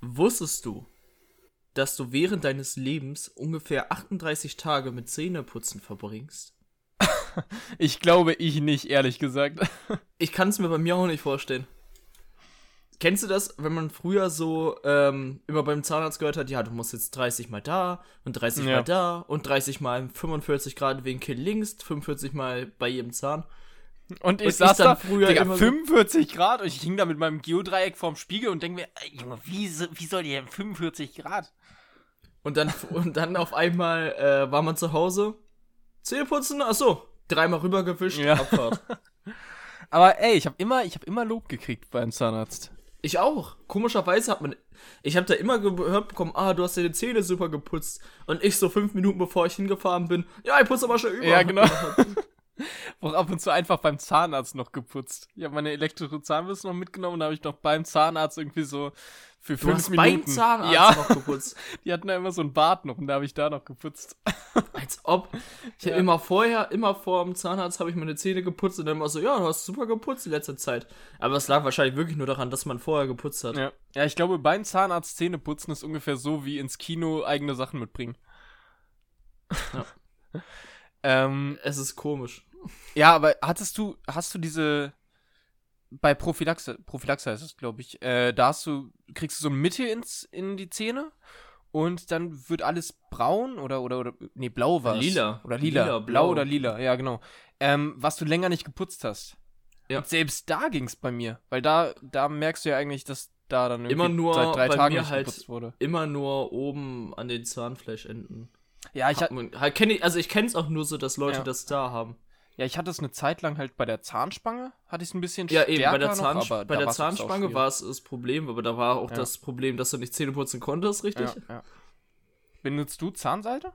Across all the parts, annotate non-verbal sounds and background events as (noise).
Wusstest du, dass du während deines Lebens ungefähr 38 Tage mit Zähneputzen verbringst? (laughs) Ich glaube, ich nicht, ehrlich gesagt. (laughs) Ich kann es mir bei mir auch nicht vorstellen. Kennst du das, wenn man früher so ähm, immer beim Zahnarzt gehört hat, ja, du musst jetzt 30 mal da und 30 Ja. mal da und 30 mal 45 Grad Winkel links, 45 mal bei jedem Zahn. Und ich Und ich saß dann da, früher Digga, immer so- 45 Grad und ich hing da mit meinem Geodreieck vorm Spiegel und denke mir, ey, Junge, wie, wie soll die denn 45 Grad? Und dann, und dann auf einmal äh, war man zu Hause. Zähne putzen, achso, dreimal rübergewischt, Ja. Abfahrt. (laughs) Aber ey, ich habe immer, ich hab immer Lob gekriegt beim Zahnarzt. Ich auch. Komischerweise hat man. Ich habe da immer gehört bekommen, ah, du hast deine Zähne super geputzt. Und ich so fünf Minuten bevor ich hingefahren bin, ja, ich putze aber schon über. Ja, genau. (laughs) Auch ab und zu einfach beim Zahnarzt noch geputzt. Ich habe meine elektrische Zahnbürste noch mitgenommen und da habe ich noch beim Zahnarzt irgendwie so für Du fünf hast Minuten. beim Zahnarzt ja, noch geputzt. (laughs) die hatten da immer so einen Bart noch und da habe ich da noch geputzt. (laughs) Als ob. Ich Ja. hab immer vorher, immer vor dem Zahnarzt habe ich meine Zähne geputzt und dann immer so, ja, du hast super geputzt in letzter Zeit. Aber es lag wahrscheinlich wirklich nur daran, dass man vorher geputzt hat. Ja. ja, ich glaube, beim Zahnarzt Zähne putzen ist ungefähr so wie ins Kino eigene Sachen mitbringen. Ja. (laughs) ähm, Es ist komisch. Ja, aber hattest du, hast du diese bei Prophylaxe, Prophylaxe heißt es, glaube ich, äh, da hast du, kriegst du so Mitte ins, in die Zähne und dann wird alles braun oder, oder, oder, nee, blau war Lila. Oder lila. Lila, blau. blau. oder lila, ja, genau. Ähm, was du länger nicht geputzt hast. Ja. Und selbst da ging's bei mir, weil da, da merkst du ja eigentlich, dass da dann Immer nur seit drei Tagen nicht halt- geputzt wurde. Immer nur oben an den Zahnfleischenden. Ja, ich, Hat man- halt kenn ich, also ich kenne es auch nur so, dass Leute Ja. das da haben. Ja, ich hatte es eine Zeit lang halt bei der Zahnspange, hatte ich es ein bisschen Ja, eben, bei der, stärker noch, bei der Zahnspange war es das Problem, aber da war auch Ja. das Problem, dass du nicht Zähne putzen konntest, richtig? Ja, ja. Benutzt du Zahnseide?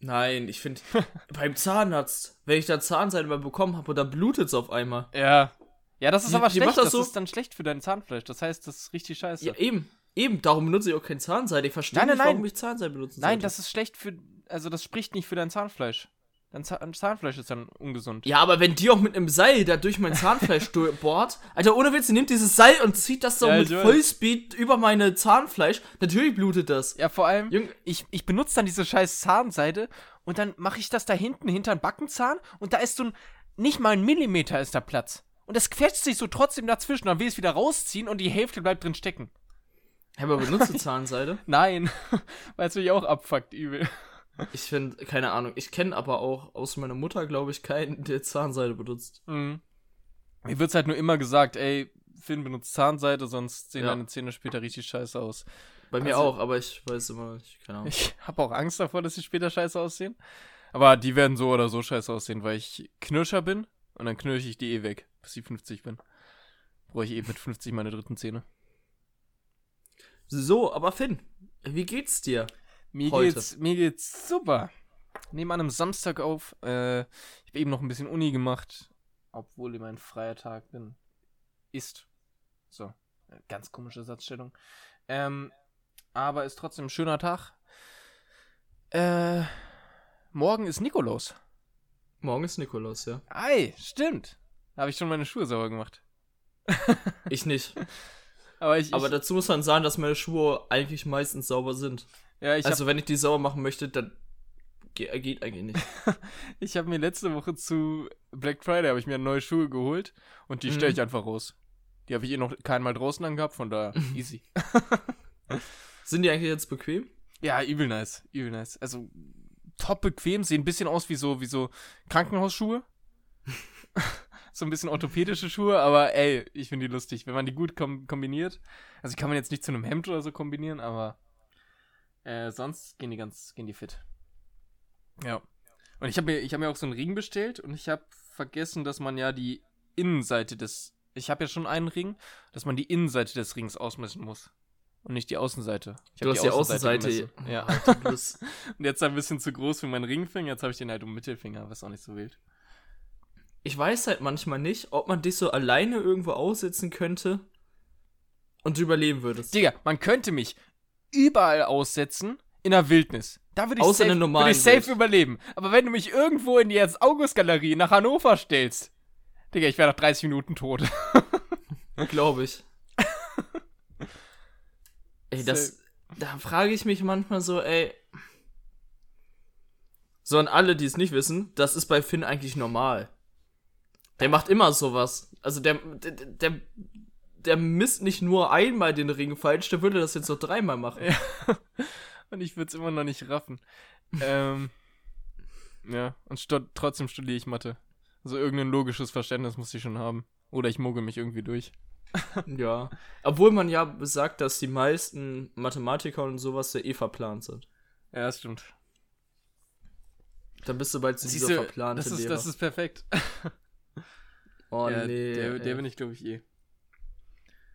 Nein, ich finde, (laughs) beim Zahnarzt, wenn ich da Zahnseide mal bekommen habe und da blutet es auf einmal. Ja. Ja, das ist Die- aber die schlecht. das Das, so- ist dann schlecht für dein Zahnfleisch. Das heißt, das ist richtig scheiße. Ja, eben. Eben, darum benutze ich auch kein Zahnseide. Ich verstehe Nein, nein, nicht, warum nein. ich Zahnseide benutzen Nein, sollte. das ist schlecht für. Also, das spricht nicht für dein Zahnfleisch. Dein Zahn Zahnfleisch ist dann ungesund. Ja, aber wenn die auch mit einem Seil da durch mein Zahnfleisch (laughs) bohrt, Alter, ohne Witz, die nimmt dieses Seil und zieht das so Ja, mit. Vollspeed über meine Zahnfleisch, natürlich blutet das. Ja, vor allem, Junge, ich, ich benutze dann diese scheiß Zahnseide und dann mache ich das da hinten hinter den Backenzahn und da ist so ein. Nicht mal ein Millimeter ist da Platz. Und das quetscht sich so trotzdem dazwischen. Dann will ich es wieder rausziehen und die Hälfte bleibt drin stecken. aber benutzt du Zahnseide? (laughs) Nein. (laughs) Weil es mich auch abfuckt, übel. Ich finde, keine Ahnung, ich kenne aber auch aus meiner Mutter, glaube ich, keinen, der Zahnseide benutzt. Mhm. Mir wird's halt nur immer gesagt, ey, Finn benutzt Zahnseide, sonst sehen Ja. deine Zähne später richtig scheiße aus. Bei mir Also- auch, aber ich weiß immer nicht, keine Ahnung. Ich (laughs) habe auch Angst davor, dass sie später scheiße aussehen. Aber die werden so oder so scheiße aussehen, weil ich Knirscher bin und dann knirsche ich die eh weg, bis ich 50 bin. Brauche ich eh mit 50 meine dritten Zähne. So, aber Finn, wie geht's dir? Mir Heute. geht's, mir geht's super. Nehmen an einem Samstag auf. Äh, ich habe eben noch ein bisschen Uni gemacht, obwohl mein freier Tag bin. Ist. So, äh, ganz komische Satzstellung. Ähm, aber ist trotzdem ein schöner Tag. Äh, morgen ist Nikolaus. Morgen ist Nikolaus, ja. Ei, stimmt. Da habe ich schon meine Schuhe sauber gemacht. Ich nicht. (laughs) Aber ich, Aber ich, dazu muss man sagen, dass meine Schuhe eigentlich meistens sauber sind. Ja, also, wenn ich die sauber machen möchte, dann ge geht eigentlich nicht. (laughs) Ich habe mir letzte Woche zu Black Friday habe ich mir neue Schuhe geholt und die Mhm. stelle ich einfach raus. Die habe ich eh noch keinmal draußen angehabt, von daher (laughs) easy. (laughs) Sind die eigentlich jetzt bequem? ja, übel nice, übel nice. Also top bequem, sehen ein bisschen aus wie so wie so Krankenhausschuhe. so ein bisschen orthopädische Schuhe, aber ey, ich finde die lustig, wenn man die gut kom kombiniert. Also die kann man jetzt nicht zu einem Hemd oder so kombinieren, aber äh, sonst gehen die ganz gehen die fit. Ja. Und ich habe mir ich habe mir auch so einen Ring bestellt und ich habe vergessen, dass man ja die Innenseite des ich habe ja schon einen Ring, dass man die Innenseite des Rings ausmessen muss und nicht die Außenseite. Ich Du hab hast die Außenseite. gemessen. Ja. Alter, du bist- Und jetzt ein bisschen zu groß für meinen Ringfinger. Jetzt habe ich den halt um Mittelfinger, was auch nicht so wild. ich weiß halt manchmal nicht, ob man dich so alleine irgendwo aussetzen könnte und du überleben würdest. Digga, man könnte mich überall aussetzen in der Wildnis. Da würde ich, Außer safe, würde ich safe Welt. überleben. Aber wenn du mich irgendwo in die Ernst-August-Galerie nach Hannover stellst, Digga, ich wäre nach 30 Minuten tot. (laughs) Glaube ich. Ey, das, da frage ich mich manchmal so, ey. So an alle, die es nicht wissen, das ist bei Finn eigentlich normal. Der macht immer sowas. Also der, der, der, der misst nicht nur einmal den Ring falsch, der würde das jetzt noch dreimal machen. Ja. (laughs) Und ich würde es immer noch nicht raffen. ähm, ja, und stu trotzdem studiere ich Mathe. Also irgendein logisches Verständnis muss ich schon haben. Oder ich mogel mich irgendwie durch. (laughs) ja. Obwohl man ja sagt, dass die meisten Mathematiker und sowas ja eh verplant sind. Ja, das stimmt. Dann bist du bald dieser du, verplante das ist, Lehrer. Das ist perfekt. oh ja, nee. Der, der bin ich, glaube ich, eh.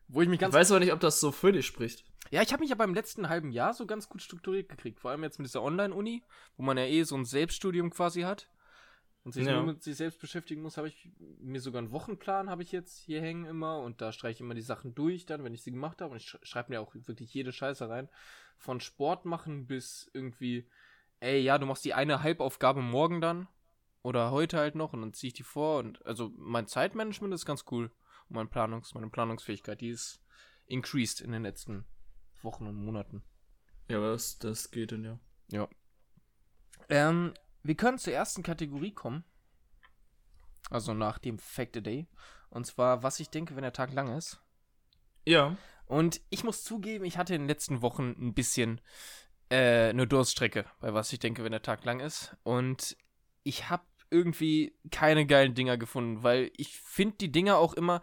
Wo ich mich ganz. Ich weiß aber nicht, ob das so für dich spricht. Ja, ich habe mich ja beim letzten halben Jahr so ganz gut strukturiert gekriegt. Vor allem jetzt mit dieser Online-Uni, wo man ja eh so ein Selbststudium quasi hat und sich ja. nur mit sich selbst beschäftigen muss, habe ich mir sogar einen Wochenplan habe ich jetzt hier hängen immer und da streiche ich immer die Sachen durch dann, wenn ich sie gemacht habe und ich schreibe mir auch wirklich jede Scheiße rein. Von Sport machen bis irgendwie, ey, ja, du machst die eine Halbaufgabe morgen dann oder heute halt noch und dann ziehe ich die vor und also mein Zeitmanagement ist ganz cool und mein Planungs, meine Planungsfähigkeit, die ist increased in den letzten Wochen und Monaten. Ja, das, das geht dann ja. Ja. Ähm, wir können zur ersten Kategorie kommen. Also nach dem Fact a Day. Und zwar, was ich denke, wenn der Tag lang ist. Ja. Und ich muss zugeben, ich hatte in den letzten Wochen ein bisschen äh, eine Durststrecke, bei was ich denke, wenn der Tag lang ist. Und ich habe irgendwie keine geilen Dinger gefunden, weil ich finde die Dinger auch immer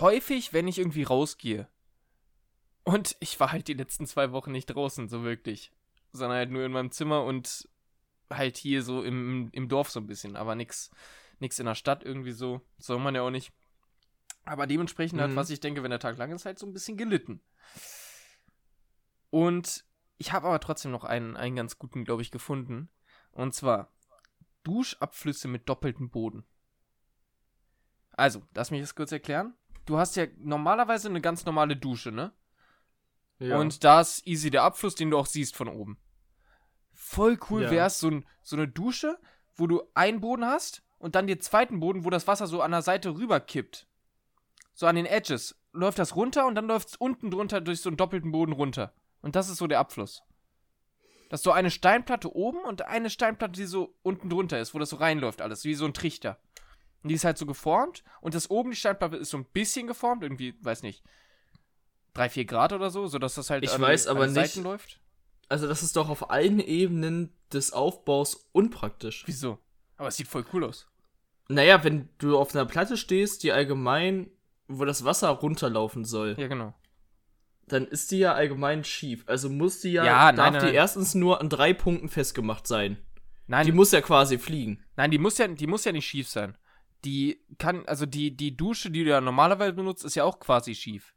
häufig, wenn ich irgendwie rausgehe. Und ich war halt die letzten zwei Wochen nicht draußen, so wirklich. Sondern halt nur in meinem Zimmer und halt hier so im, im Dorf so ein bisschen. Aber nix, nix in der Stadt irgendwie so. Soll man ja auch nicht. Aber dementsprechend mhm. hat, was ich denke, wenn der Tag lang ist, halt so ein bisschen gelitten. Und ich habe aber trotzdem noch einen, einen ganz guten, glaube ich, gefunden. Und zwar Duschabflüsse mit doppeltem Boden. Also, lass mich das kurz erklären. Du hast ja normalerweise eine ganz normale Dusche, ne? Ja. Und da ist easy der Abfluss, den du auch siehst von oben. Voll cool ja. wär's, so, ein, so eine Dusche, wo du einen Boden hast und dann den zweiten Boden, wo das Wasser so an der Seite rüberkippt. So an den Edges. Läuft das runter und dann läuft's unten drunter durch so einen doppelten Boden runter. Und das ist so der Abfluss. Das ist so eine Steinplatte oben und eine Steinplatte, die so unten drunter ist, wo das so reinläuft alles, wie so ein Trichter. Und die ist halt so geformt und das oben, die Steinplatte, ist so ein bisschen geformt, irgendwie, weiß nicht, 3, 4 Grad oder so, sodass das halt ich an, weiß aber nicht, Seiten läuft. Also das ist doch auf allen Ebenen des Aufbaus unpraktisch. Wieso? Aber es sieht voll cool aus. Naja, wenn du auf einer Platte stehst, die allgemein, wo das Wasser runterlaufen soll. Ja, genau. Dann ist die ja allgemein schief. Also muss die ja, ja darf nein, die nein. erstens nur an drei Punkten festgemacht sein. Nein. Die muss ja quasi fliegen. Nein, die muss ja, die muss ja nicht schief sein. Die kann, also die, die Dusche, die du ja normalerweise benutzt, ist ja auch quasi schief.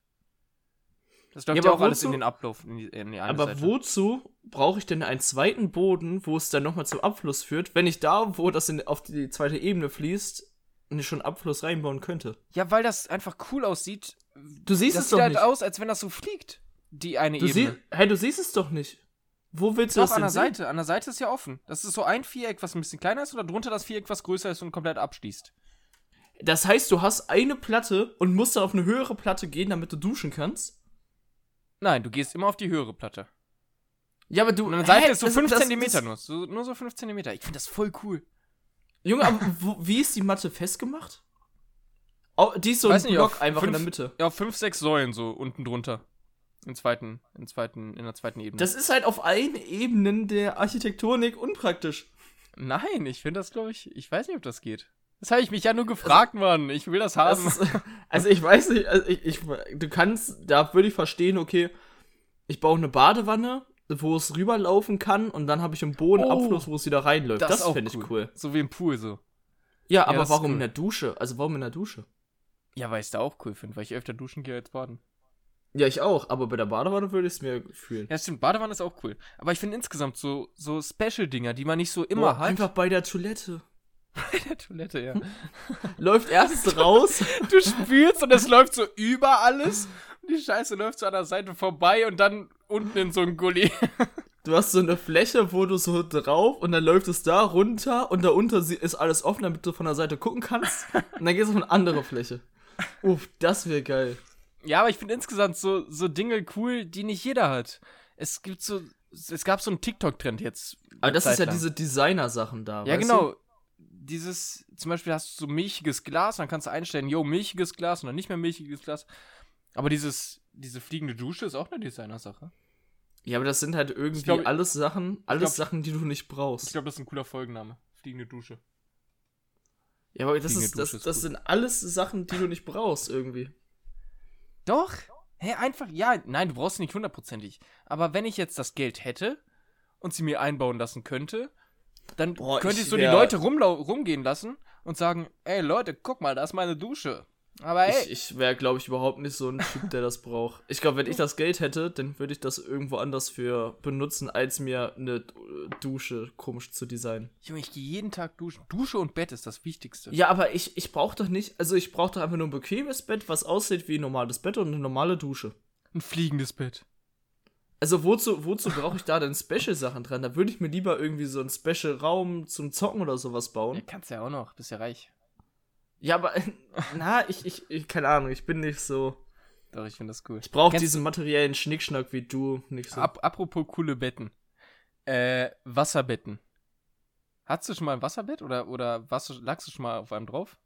Das läuft ja, ja auch wozu? alles in den Ablauf. In die, in die aber Seite. wozu brauche ich denn einen zweiten Boden, wo es dann nochmal zum Abfluss führt, wenn ich da, wo das in, auf die zweite Ebene fließt, schon Abfluss reinbauen könnte? Ja, weil das einfach cool aussieht. Du siehst das es doch halt nicht. aus, als wenn das so fliegt. Die eine du Ebene. Sie hey, du siehst es doch nicht. Wo willst du doch, das an der sehen? Seite. An der Seite ist ja offen. Das ist so ein Viereck, was ein bisschen kleiner ist, oder drunter das Viereck, was größer ist und komplett abschließt. Das heißt, du hast eine Platte und musst dann auf eine höhere Platte gehen, damit du duschen kannst? Nein, du gehst immer auf die höhere Platte. Ja, aber du. Und an der Seite ist so 5 cm nur. So, nur so 5 cm. Ich finde das voll cool. Junge, aber wo, wie ist die Matte festgemacht? Oh, die ist so Weiß ein nicht, Block einfach fünf, in der Mitte. Ja, 5, 6 Säulen so unten drunter. Im zweiten, im zweiten, in der zweiten Ebene. Das ist halt auf allen Ebenen der Architektonik unpraktisch. Nein, ich finde das, glaube ich, ich weiß nicht, ob das geht. Das habe ich mich ja nur gefragt, also, Mann. Ich will das haben. Das ist, also ich weiß nicht, also ich, ich, du kannst, da würde ich verstehen, okay, ich baue eine Badewanne, wo es rüberlaufen kann und dann habe ich einen Bodenabfluss, oh, wo es wieder reinläuft. Das, das fände ich cool. cool. So wie im Pool so. Ja, ja aber warum cool. in der Dusche? Also warum in der Dusche? Ja, weil ich es da auch cool finde, weil ich öfter duschen gehe als baden. Ja, ich auch, aber bei der Badewanne würde ich es mir fühlen. Ja, stimmt, Badewanne ist auch cool. Aber ich finde insgesamt so, so Special-Dinger, die man nicht so immer Boah, hat. Einfach bei der Toilette. (laughs) Bei der Toilette, ja. (laughs) läuft erst raus. (laughs) Du spürst und es läuft so über alles. Und die Scheiße läuft so an der Seite vorbei und dann unten in so ein Gully. Du hast so eine Fläche, wo du so drauf und dann läuft es da runter und da unter ist alles offen, damit du von der Seite gucken kannst. Und dann gehst du auf eine andere Fläche. Uff, das wäre geil. Ja, aber ich finde insgesamt so, so Dinge cool, die nicht jeder hat. Es gibt so, es gab so einen TikTok-Trend jetzt. Aber das Zeit ist ja lang. diese Designer-Sachen da. Ja, genau. Dieses, zum Beispiel hast du so milchiges Glas, dann kannst du einstellen, yo, milchiges Glas dann nicht mehr milchiges Glas. Aber dieses, diese fliegende Dusche ist auch eine Designer-Sache. Du? Ja, aber das sind halt irgendwie glaub, alles Sachen, alles glaub- Sachen, die du nicht Ich brauchst. glaube, das ist ein cooler Folgenname. Fliegende Dusche. Ja, aber das, ist, das, ist das sind alles Sachen, die du nicht brauchst irgendwie. Doch. Hä, einfach, ja, nein, du brauchst sie nicht hundertprozentig. Aber wenn ich jetzt das Geld hätte und sie mir einbauen lassen könnte, dann Boah, könnte ich, ich so wär- die Leute rumgehen lassen und sagen, ey Leute, guck mal, da ist meine Dusche. Aber ey, Ich, ich wäre, glaube ich, überhaupt nicht so ein Typ, der das braucht. Ich glaube, wenn ich das Geld hätte, dann würde ich das irgendwo anders für benutzen, als mir eine Dusche komisch zu designen. Junge, ich gehe jeden Tag duschen. Dusche und Bett ist das Wichtigste. Ja, aber ich, ich brauche doch nicht, also ich brauche doch einfach nur ein bequemes Bett, was aussieht wie ein normales Bett und eine normale Dusche. Ein fliegendes Bett. Also wozu, wozu brauche ich da denn Special-Sachen dran? Da würde ich mir lieber irgendwie so einen Special-Raum zum Zocken oder sowas Ja, bauen. kannst ja auch noch, bist ja reich. Ja, aber, (laughs) na, ich, ich, ich keine Ahnung, ich bin nicht so. Doch, ich finde das cool. Ich brauche diesen materiellen Schnickschnack wie du nicht so. Ap apropos coole Betten. Äh, Wasserbetten. Hattest du schon mal ein Wasserbett oder, oder warst du, lagst du schon mal auf einem drauf?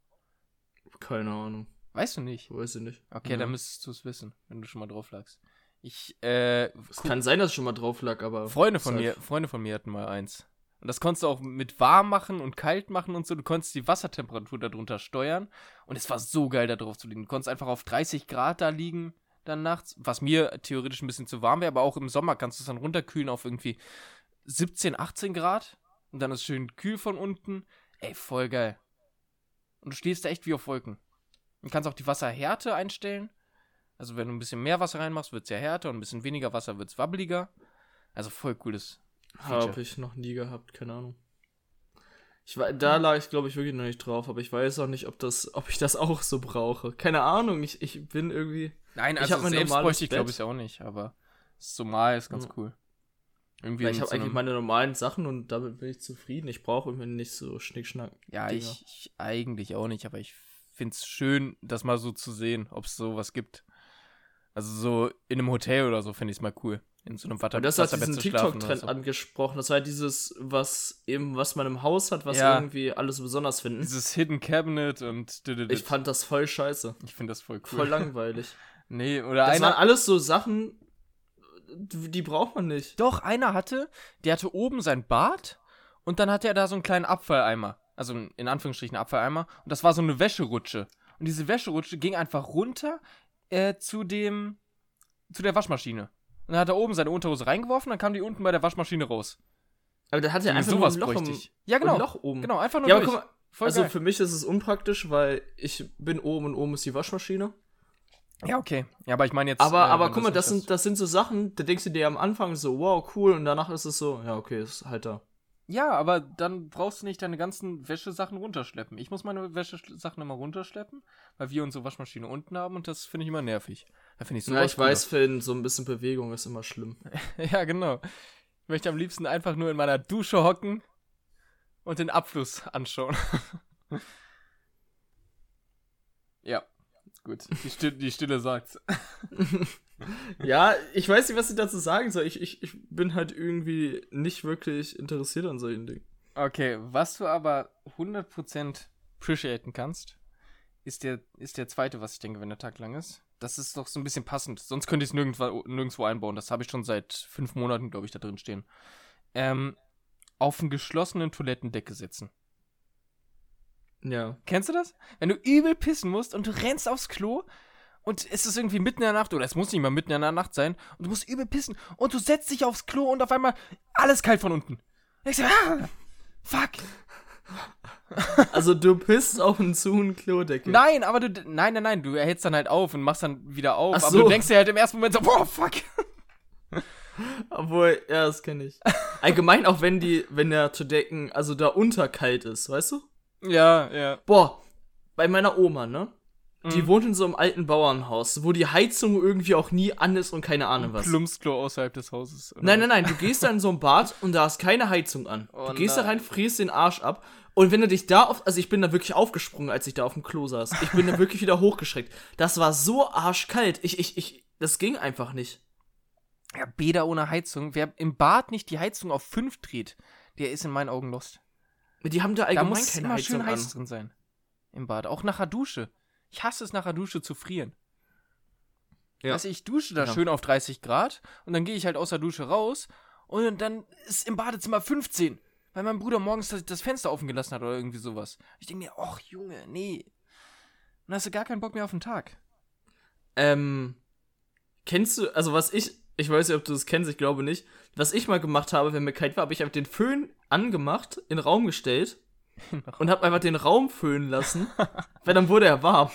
Keine Ahnung, Weißt du nicht. weiß ich nicht. Okay, Ja. dann müsstest du es wissen, wenn du schon mal drauf lagst. Ich, äh, Es kann sein, dass ich schon mal drauf lag, aber. Freunde von Ist mir, halt- Freunde von mir hatten mal eins. Und das konntest du auch mit warm machen und kalt machen und so. Du konntest die Wassertemperatur darunter steuern. Und es war so geil, da drauf zu liegen. Du konntest einfach auf 30 Grad da liegen dann nachts, was mir theoretisch ein bisschen zu warm wäre, aber auch im Sommer kannst du es dann runterkühlen auf irgendwie 17, 18 Grad. Und dann ist es schön kühl von unten. Ey, voll geil. Und du stehst da echt wie auf Wolken. Du kannst auch die Wasserhärte einstellen. Also wenn du ein bisschen mehr Wasser reinmachst, wird es ja härter und ein bisschen weniger Wasser wird es wabbeliger. Also voll cooles. Habe ich noch nie gehabt, keine Ahnung. Ich war, da lag ich, glaube ich, wirklich noch nicht drauf, aber ich weiß auch nicht, ob das, ob ich das auch so brauche. Keine Ahnung, ich, ich bin irgendwie. Nein, Ich also mein selbst bräuchte ich glaube ich auch nicht, aber so mal ist ganz Ja. cool. Irgendwie Weil ich habe so eigentlich meine normalen Sachen und damit bin ich zufrieden. Ich brauche irgendwie nicht so Schnickschnack. Ja, ich, ich eigentlich auch nicht, aber ich finde es schön, das mal so zu sehen, ob es sowas gibt. Also so in einem Hotel oder so finde ich es mal cool. In so einem Watter Und das hat diesen TikTok-Trend angesprochen. Das war halt dieses, was eben, was man im Haus hat, was Ja. irgendwie alles so besonders finden. Dieses Hidden Cabinet und Ich fand das voll scheiße. ich finde das voll cool. Voll langweilig. (laughs) Nee, oder Das waren einer alles so Sachen, die die braucht man nicht. Doch, einer hatte, der hatte oben sein Bad und dann hatte er da so einen kleinen Abfalleimer. Also in Anführungsstrichen Abfalleimer. Und das war so eine Wäscherutsche. Und diese Wäscherutsche ging einfach runter äh, zu dem, zu der Waschmaschine. Und dann hat er oben seine Unterhose reingeworfen, dann kam die unten bei der Waschmaschine raus. Aber der hat ja So, einfach sowas nur ein Loch, im. Ja, genau. ein Loch oben. Genau, einfach nur Ja, aber guck mal, Voll also geil. für mich ist es unpraktisch, weil ich bin oben und oben ist die Waschmaschine. Ja, okay. Ja, aber ich meine jetzt. Aber, äh, aber guck mal, das sind, das sind so Sachen, da denkst du dir am Anfang so, wow, cool, und danach ist es so, ja, okay, ist halt da. Ja, aber dann brauchst du nicht deine ganzen Wäschesachen runterschleppen. Ich muss meine Wäschesachen immer runterschleppen, weil wir unsere Waschmaschine unten haben und das finde ich immer nervig. Da finde ich ja, sowas ich weiß, Finn, so ein bisschen Bewegung ist immer schlimm. (laughs) Ja, genau. Ich möchte am liebsten einfach nur in meiner Dusche hocken und den Abfluss anschauen. (laughs) ja, gut. Die Stille, die Stille sagt's. (laughs) Ja, ich weiß nicht, was ich dazu sagen soll. Ich, ich, ich bin halt irgendwie nicht wirklich interessiert an solchen Dingen. Okay, was du aber 100% appreciaten kannst, ist der, ist der zweite, was ich denke, wenn der Tag lang ist. Das ist doch so ein bisschen passend. Sonst könnte ich es nirgendwo, nirgendwo einbauen. Das habe ich schon seit fünf Monaten, glaube ich, da drin stehen. Ähm, auf einen geschlossenen Toilettendecke setzen. Ja. Kennst du das? Wenn du übel pissen musst und du rennst aufs Klo und es ist irgendwie mitten in der Nacht oder es muss nicht mal mitten in der Nacht sein und du musst übel pissen und du setzt dich aufs Klo und auf einmal alles kalt von unten. Und ich so, ah, fuck. Also du pisst auf einen zu einen Klodeckel. Nein, aber du, nein, nein, nein, du erhältst dann halt auf und machst dann wieder auf. Ach aber so. du denkst dir halt im ersten Moment so, boah, fuck. Obwohl, ja, das kenne ich. Allgemein auch wenn die, wenn der Todecken, also da unter kalt ist, weißt du? Ja, ja. Boah, bei meiner Oma, ne? Die Mhm. wohnt in so einem alten Bauernhaus, wo die Heizung irgendwie auch nie an ist und keine Ahnung was. Plumpsklo außerhalb des Hauses. oder Nein, nein, nein, du gehst da in so ein Bad und da ist keine Heizung an. Oh du gehst da nein. rein, frierst den Arsch ab Und wenn du dich da auf, also ich bin da wirklich aufgesprungen, als ich da auf dem Klo saß. Ich bin da wirklich wieder hochgeschreckt. Das war so arschkalt. Ich, ich, ich, das ging einfach nicht. Ja, Bäder ohne Heizung. Wer im Bad nicht die Heizung auf 5 dreht, der ist in meinen Augen lost. Die haben da Da allgemein muss es keine immer Heizung schön heiß drin sein. Im Bad. Auch nach der Dusche. Ich hasse es nach der Dusche zu frieren. Ja. Also ich dusche da Ja. schön auf 30 Grad und dann gehe ich halt aus der Dusche raus und dann ist im Badezimmer 15, weil mein Bruder morgens das, das Fenster offen gelassen hat oder irgendwie sowas. Ich denke mir, ach Junge, nee. Dann hast du gar keinen Bock mehr auf den Tag. Ähm, kennst du, also was ich, ich weiß nicht, ob du das kennst, ich glaube nicht. Was ich mal gemacht habe, wenn mir kalt war, habe ich einfach den Föhn angemacht, in den Raum gestellt (laughs) und habe einfach den Raum föhnen lassen, weil dann wurde er warm.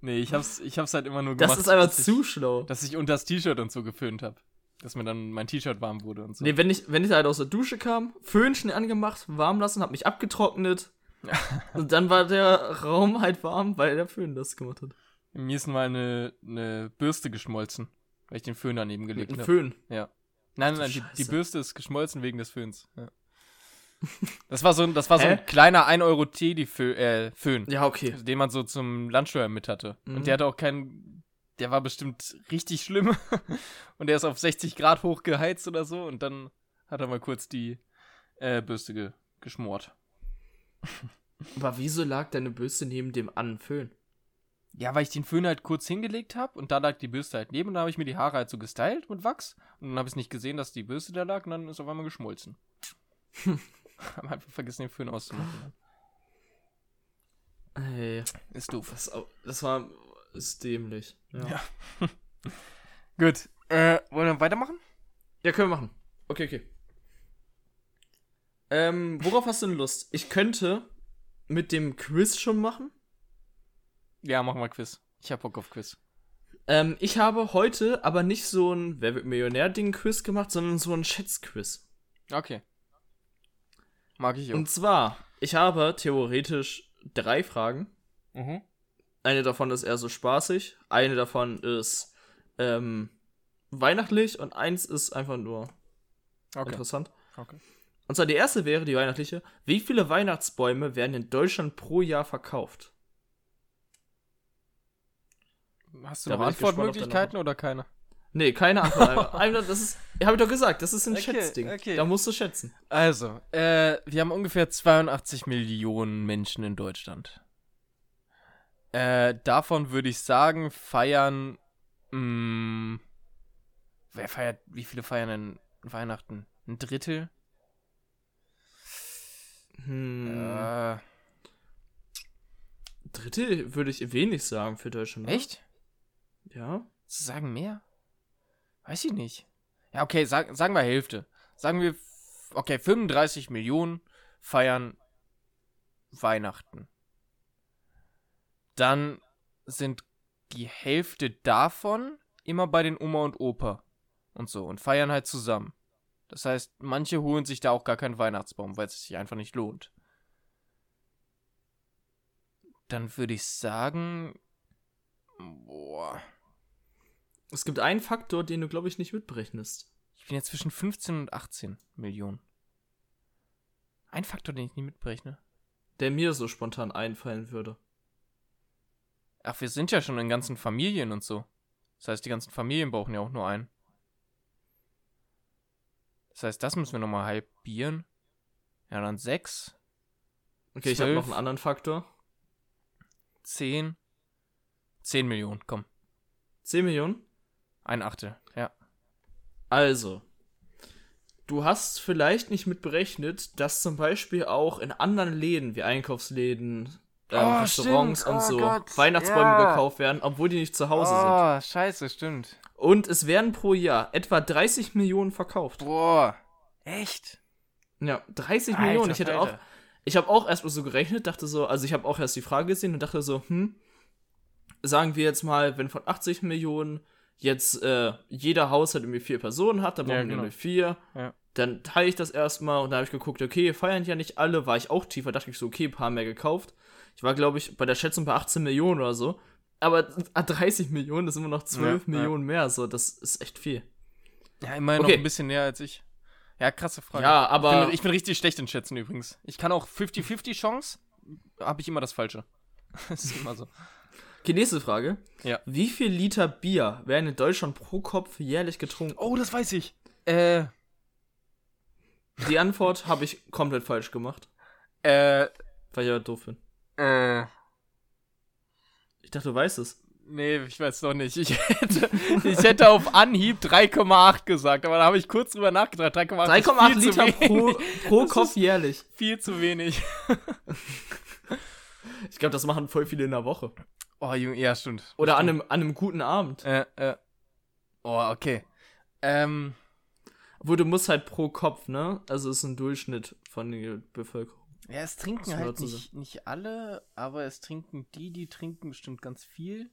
Nee, ich hab's, ich hab's halt immer nur Das gemacht, ist einfach zu ich, schlau. dass ich unter das T-Shirt und so geföhnt habe. Dass mir dann mein T-Shirt warm wurde und so. Nee, wenn ich, wenn ich halt aus der Dusche kam, Föhn schnell angemacht, warm lassen, hab mich abgetrocknet. (laughs) und dann war der Raum halt warm, weil der Föhn das gemacht hat. Mir ist mal eine, eine Bürste geschmolzen, weil ich den Föhn daneben gelegt habe. Föhn. Ja. Nein, du nein, die, die. Bürste ist geschmolzen wegen des Föhns. Ja. Das war so ein, das war so ein kleiner 1 Euro Teddy äh, Föhn Ja, okay. den man so zum Landsteuer mit hatte. Mhm. Und der hatte auch keinen, der war bestimmt richtig schlimm. (laughs) und der ist auf 60 Grad hochgeheizt oder so und dann hat er mal kurz die äh, Bürste ge geschmort. (laughs) Aber wieso lag deine Bürste neben dem anderen Föhn? Ja, weil ich den Föhn halt kurz hingelegt habe und da lag die Bürste halt neben und da habe ich mir die Haare halt so gestylt mit Wachs und dann habe ich nicht gesehen, dass die Bürste da lag und dann ist auf einmal geschmolzen. (laughs) Hab einfach vergessen, den Föhn auszumachen. Ey, Ist doof. das, das war ist dämlich. Ja. Ja. (laughs) Gut. Äh, wollen wir weitermachen? ja, können wir machen. Okay, okay. Ähm, worauf hast du denn Lust? Ich könnte mit dem Quiz schon machen. Ja, machen wir Quiz. Ich hab Bock auf Quiz. Ähm, ich habe heute aber nicht so ein Wer wird Millionär-Ding-Quiz gemacht, sondern so ein Schätzquiz. Okay. Mag ich auch. Und zwar, ich habe theoretisch drei Fragen. mhm. Eine davon ist eher so spaßig, eine davon ist ähm, weihnachtlich und eins ist einfach nur Okay. interessant. okay. Und zwar die erste wäre die weihnachtliche. Wie viele Weihnachtsbäume werden in Deutschland pro Jahr verkauft? Hast du Da noch Antwortmöglichkeiten oder keine? Nee, keine Antwort. (laughs) das ist, habe ich doch gesagt, das ist ein Okay, Schätzding. okay. Da musst du schätzen. Also, äh, wir haben ungefähr 82 Millionen Menschen in Deutschland. Äh, davon würde ich sagen, feiern, mh, wer feiert, wie viele feiern denn Weihnachten? Ein Drittel? Hm, Äh, Drittel würde ich wenig sagen für Deutschland. echt? Ja. Zu sagen mehr? Weiß ich nicht. Ja, okay, sag, sagen wir Hälfte. Sagen wir, okay, 35 Millionen feiern Weihnachten. Dann sind die Hälfte davon immer bei den Oma und Opa und so und feiern halt zusammen. Das heißt, manche holen sich da auch gar keinen Weihnachtsbaum, weil es sich einfach nicht lohnt. Dann würde ich sagen, boah, Es gibt einen Faktor, den du, glaube ich, nicht mitberechnest. Ich bin jetzt zwischen 15 und 18 Millionen. Ein Faktor, den ich nie mitberechne. Der mir so spontan einfallen würde. Ach, wir sind ja schon in ganzen Familien und so. Das heißt, die ganzen Familien brauchen ja auch nur einen. Das heißt, das müssen wir nochmal halbieren. Ja, dann 6, Okay, ich habe noch einen anderen Faktor. 10, 10 Millionen, komm. 10 Millionen. Ein Achtel, ja. Also, du hast vielleicht nicht mitberechnet, dass zum Beispiel auch in anderen Läden wie Einkaufsläden, ähm, Oh, Restaurants stimmt. und Oh so Gott, Weihnachtsbäume ja. gekauft werden, obwohl die nicht zu Hause Oh, scheiße, stimmt. sind. Und es werden pro Jahr etwa 30 Millionen verkauft. Boah, echt? Ja, 30 Alter, Millionen. Ich hätte auch, Alter. ich habe auch erstmal so gerechnet, dachte so, also ich habe auch erst die Frage gesehen und dachte so, hm, sagen wir jetzt mal, wenn von 80 Millionen jetzt äh, jeder Haushalt irgendwie vier Personen hat, dann Ja, brauchen wir genau. nur vier. Ja. Dann teile ich das erstmal und dann habe ich geguckt, okay, feiern ja nicht alle, war ich auch tiefer, dachte ich so, okay, ein paar mehr gekauft. Ich war, glaube ich, bei der Schätzung bei 18 Millionen oder so. Aber (laughs) 30 Millionen, das sind immer noch 12 Ja, ja. Millionen mehr, so, das ist echt viel. Ja, immerhin Okay. noch ein bisschen näher als ich. Ja, krasse Frage. Ja, Ich aber bin, ich bin richtig schlecht in Schätzen übrigens. Ich kann auch 50-50 Chance, habe ich immer das Falsche. (laughs) das ist immer so. Okay, nächste Frage. Ja. Wie viel Liter Bier werden in Deutschland pro Kopf jährlich getrunken? Oh, das weiß ich. Äh, Die Antwort habe ich komplett falsch gemacht, äh, weil ich aber doof bin. äh. Ich dachte, du weißt es. Nee, ich weiß doch nicht. Ich hätte, ich hätte auf Anhieb 3,8 gesagt, aber da habe ich kurz drüber nachgedacht. 3,8 ist 3,8 viel zu Liter pro, pro Kopf jährlich. Viel zu wenig. Ich glaube, das machen voll viele in der Woche. Oh, Junge, ja, stimmt. Oder an einem, an einem guten Abend. Äh, äh. Oh, okay. Ähm, Wo du musst halt pro Kopf, ne? Also ist ein Durchschnitt von der Bevölkerung. ja, es trinken halt nicht, nicht alle, aber es trinken die, die trinken bestimmt ganz viel.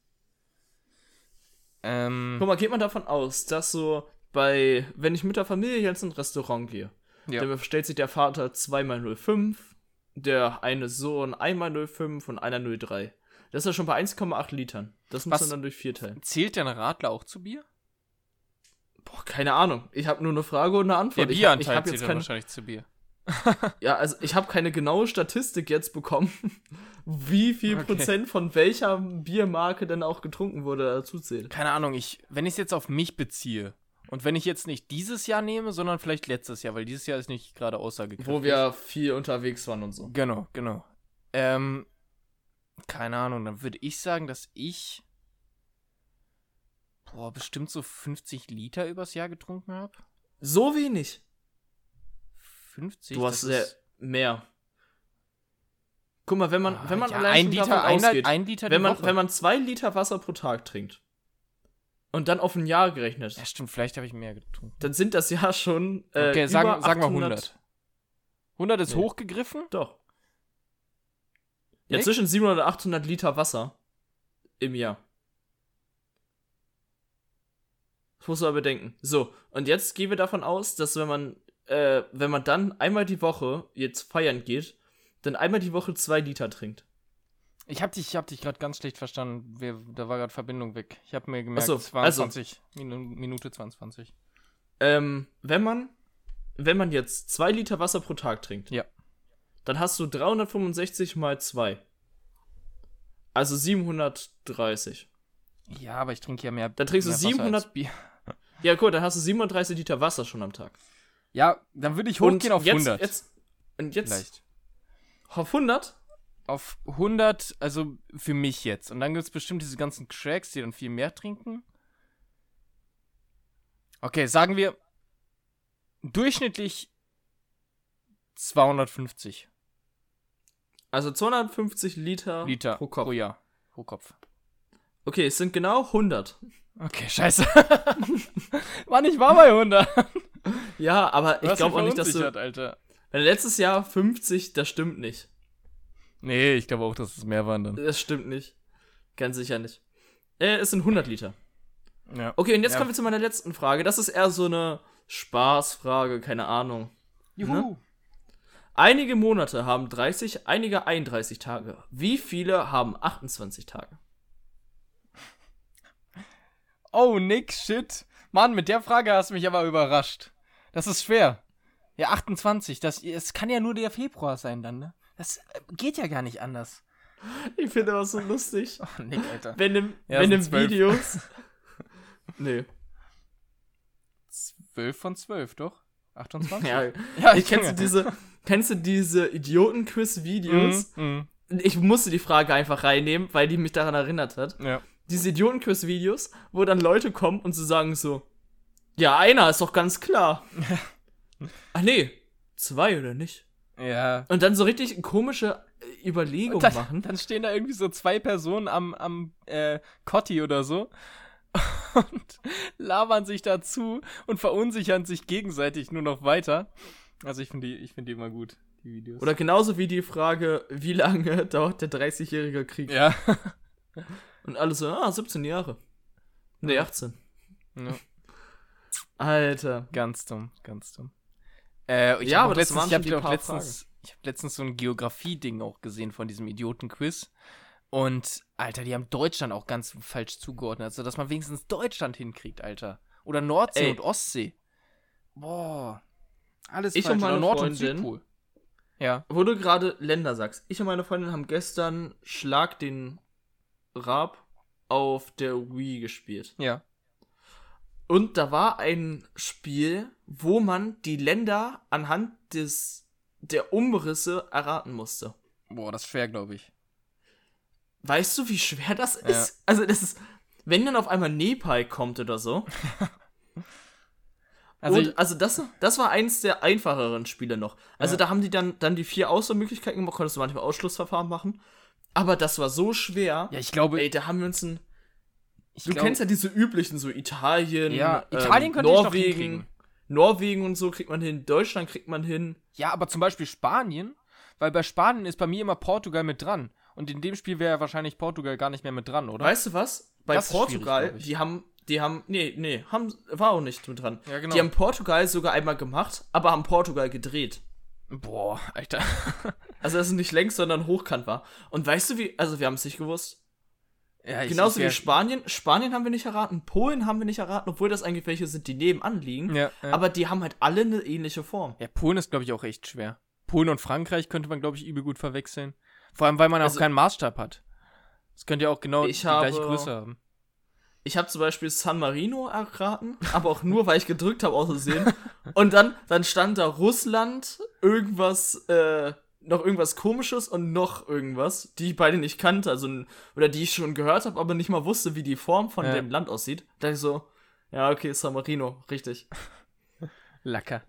Ähm, Guck mal, geht man davon aus, dass so bei, wenn ich mit der Familie jetzt in ein Restaurant gehe, Ja. dann bestellt sich der Vater 2x05, der eine Sohn 1x05 und einer 03. Das ist ja schon bei 1,8 Litern. Das muss man dann durch vier teilen. zählt denn Radler auch zu Bier? Boah, keine Ahnung. Ich habe nur eine Frage und eine Der Antwort. ich hab, ich Bieranteil hab zählt keine, wahrscheinlich zu Bier. (laughs) ja, also ich habe keine genaue Statistik jetzt bekommen, (laughs) wie viel Okay. Prozent von welcher Biermarke denn auch getrunken wurde dazu zählt. Keine Ahnung, ich, wenn ich es jetzt auf mich beziehe und wenn ich jetzt nicht dieses Jahr nehme, sondern vielleicht letztes Jahr, weil dieses Jahr ist nicht gerade aussagekräftig. Wo wir viel unterwegs waren und so. Genau, genau. Ähm, keine Ahnung, dann würde ich sagen, dass ich boah, bestimmt so 50 Liter übers Jahr getrunken habe. So wenig. 50? Du hast sehr ist- mehr. Guck mal, wenn man, Ah, wenn man ja, allein ein Liter, davon ein, ausgeht, ein Liter wenn man, Woche. wenn man zwei Liter Wasser pro Tag trinkt und dann auf ein Jahr gerechnet, ja, stimmt, vielleicht habe ich mehr getrunken. dann sind das ja schon äh, Okay, über sagen, sagen wir 800 100. 100 ist Nee. hochgegriffen? Doch. Ja, Echt? zwischen 700 und 800 Liter Wasser im Jahr. Das musst du aber bedenken. So, und jetzt gehen wir davon aus, dass wenn man, äh, wenn man dann einmal die Woche jetzt feiern geht, dann einmal die Woche zwei Liter trinkt. Ich habe dich, ich hab dich gerade ganz schlecht verstanden. Wir, da war gerade Verbindung weg. Ich habe mir gemerkt, so, also. 22, Minu Minute 22. Ähm, wenn man, wenn man jetzt zwei Liter Wasser pro Tag trinkt, Ja. Dann hast du 365 mal zwei. Also 730. Ja, aber ich trinke ja mehr. Dann trinkst du mehr Wasser 700 als Bier. Ja, cool, dann hast du 37 Liter Wasser schon am Tag. Ja, dann würde ich hochgehen auf jetzt, 100. Jetzt, und jetzt vielleicht. auf 100? Auf 100, also für mich jetzt. Und dann gibt es bestimmt diese ganzen Cracks, die dann viel mehr trinken. Okay, sagen wir durchschnittlich 250 Also 250 Liter, Liter pro Kopf. pro Jahr. Pro Kopf. Okay, es sind genau 100. Okay, scheiße. (laughs) Mann, ich war bei 100. Ja, aber ich glaube auch nicht, dass du. Alter. Wenn letztes Jahr 50, das stimmt nicht. Nee, ich glaube auch, dass es mehr waren dann. Das stimmt nicht. Ganz sicher nicht. Äh, es sind 100 Liter. Ja. Okay, und jetzt Ja. kommen wir zu meiner letzten Frage. Das ist eher so eine Spaßfrage, keine Ahnung. Juhu. Einige Monate haben 30, einige 31 Tage. Wie viele haben 28 Tage? Oh, Nick, shit. Mann, mit der Frage hast du mich aber überrascht. Das ist schwer. Ja, 28. Das, es kann ja nur der Februar sein dann, ne? Das äh, geht ja gar nicht anders. Ich finde das so lustig. (laughs) Oh, Nick, Alter. Wenn im, Ja, wenn im zwölf. Videos. (laughs) nee. 12 von 12, doch? 28? Ja, ja ich, kennst, du diese, kennst du diese Idioten-Quiz-Videos? Mhm, Ich musste die Frage einfach reinnehmen, weil die mich daran erinnert hat. Ja. Diese Idioten-Quiz-Videos, wo dann Leute kommen und sie sagen so: Ja, einer ist doch ganz klar. Ach (laughs) nee, zwei oder nicht? Ja. Und dann so richtig komische äh, Überlegungen Dann, machen. dann stehen da irgendwie so zwei Personen am, am äh, Kotti oder so (laughs) und labern sich dazu und verunsichern sich gegenseitig nur noch weiter. Also ich finde die, ich finde die immer gut, die Videos. Oder genauso wie die Frage, wie lange (laughs) dauert der 30-jährige Krieg? ja. Und alle so, ah, 17 Jahre. Nee, 18. ja. Alter. Ganz dumm, ganz dumm. Äh, ich Ja, hab aber auch das letztens, waren ich habe letztens, ich habe letztens so ein Geografie-Ding auch gesehen von diesem Idioten-Quiz. Und, Alter, die haben Deutschland auch ganz falsch zugeordnet. Also, dass man wenigstens Deutschland hinkriegt, Alter. Oder Nordsee Ey. und Ostsee. Boah. Alles Ich falsch. und meine Nord- und Freundin- Südpol. Ja. Wo du gerade Länder sagst. Ich und meine Freundin haben gestern Schlag den Rab auf der Wii gespielt. Ja. Und da war ein Spiel, wo man die Länder anhand des der Umrisse erraten musste. Boah, das ist schwer, glaube ich. Weißt du, wie schwer das ist? Also, das ist, wenn dann auf einmal Nepal kommt oder so. (laughs) Also, und, also das, das war eins der einfacheren Spiele noch. Also Ja. da haben die dann, dann die vier Auswahlmöglichkeiten gemacht, konntest du manchmal Ausschlussverfahren machen. Aber das war so schwer. ja, ich glaube, Ey, da haben wir uns ein. Du glaub- kennst ja diese üblichen, so Italien, Ja, ähm, Italien noch Norwegen. Norwegen und so kriegt man hin, Deutschland kriegt man hin. Ja, aber zum Beispiel Spanien, weil bei Spanien ist bei mir immer Portugal mit dran. Und in dem Spiel wäre ja wahrscheinlich Portugal gar nicht mehr mit dran, oder? Weißt du was? Bei Das Portugal, die haben, die haben, nee, nee, haben, war auch nicht mit dran. Ja, genau. Die haben Portugal sogar einmal gemacht, aber haben Portugal gedreht. Boah, Alter. (laughs) Also, dass es nicht längs, sondern hochkant war. Und weißt du, wie, also wir haben es nicht gewusst. Ja, ich- Genauso ich wie Spanien. Spanien haben wir nicht erraten, Polen haben wir nicht erraten, obwohl das eigentlich welche sind, die nebenan liegen. Ja, ja. Aber die haben halt alle eine ähnliche Form. Ja, Polen ist, glaube ich, auch echt schwer. Polen und Frankreich könnte man, glaube ich, übel gut verwechseln. Vor allem, weil man Also- auch keinen Maßstab hat. Das könnte ja auch genau die habe- gleiche Größe haben. Ich habe zum Beispiel San Marino erraten, aber auch nur, weil ich gedrückt habe aus Versehen. Und dann, dann stand da Russland, irgendwas, äh, noch irgendwas komisches und noch irgendwas, die ich beide nicht kannte, also, oder die ich schon gehört habe, aber nicht mal wusste, wie die Form von Ja. dem Land aussieht. Da dachte ich so, ja, okay, San Marino, richtig. Lacker.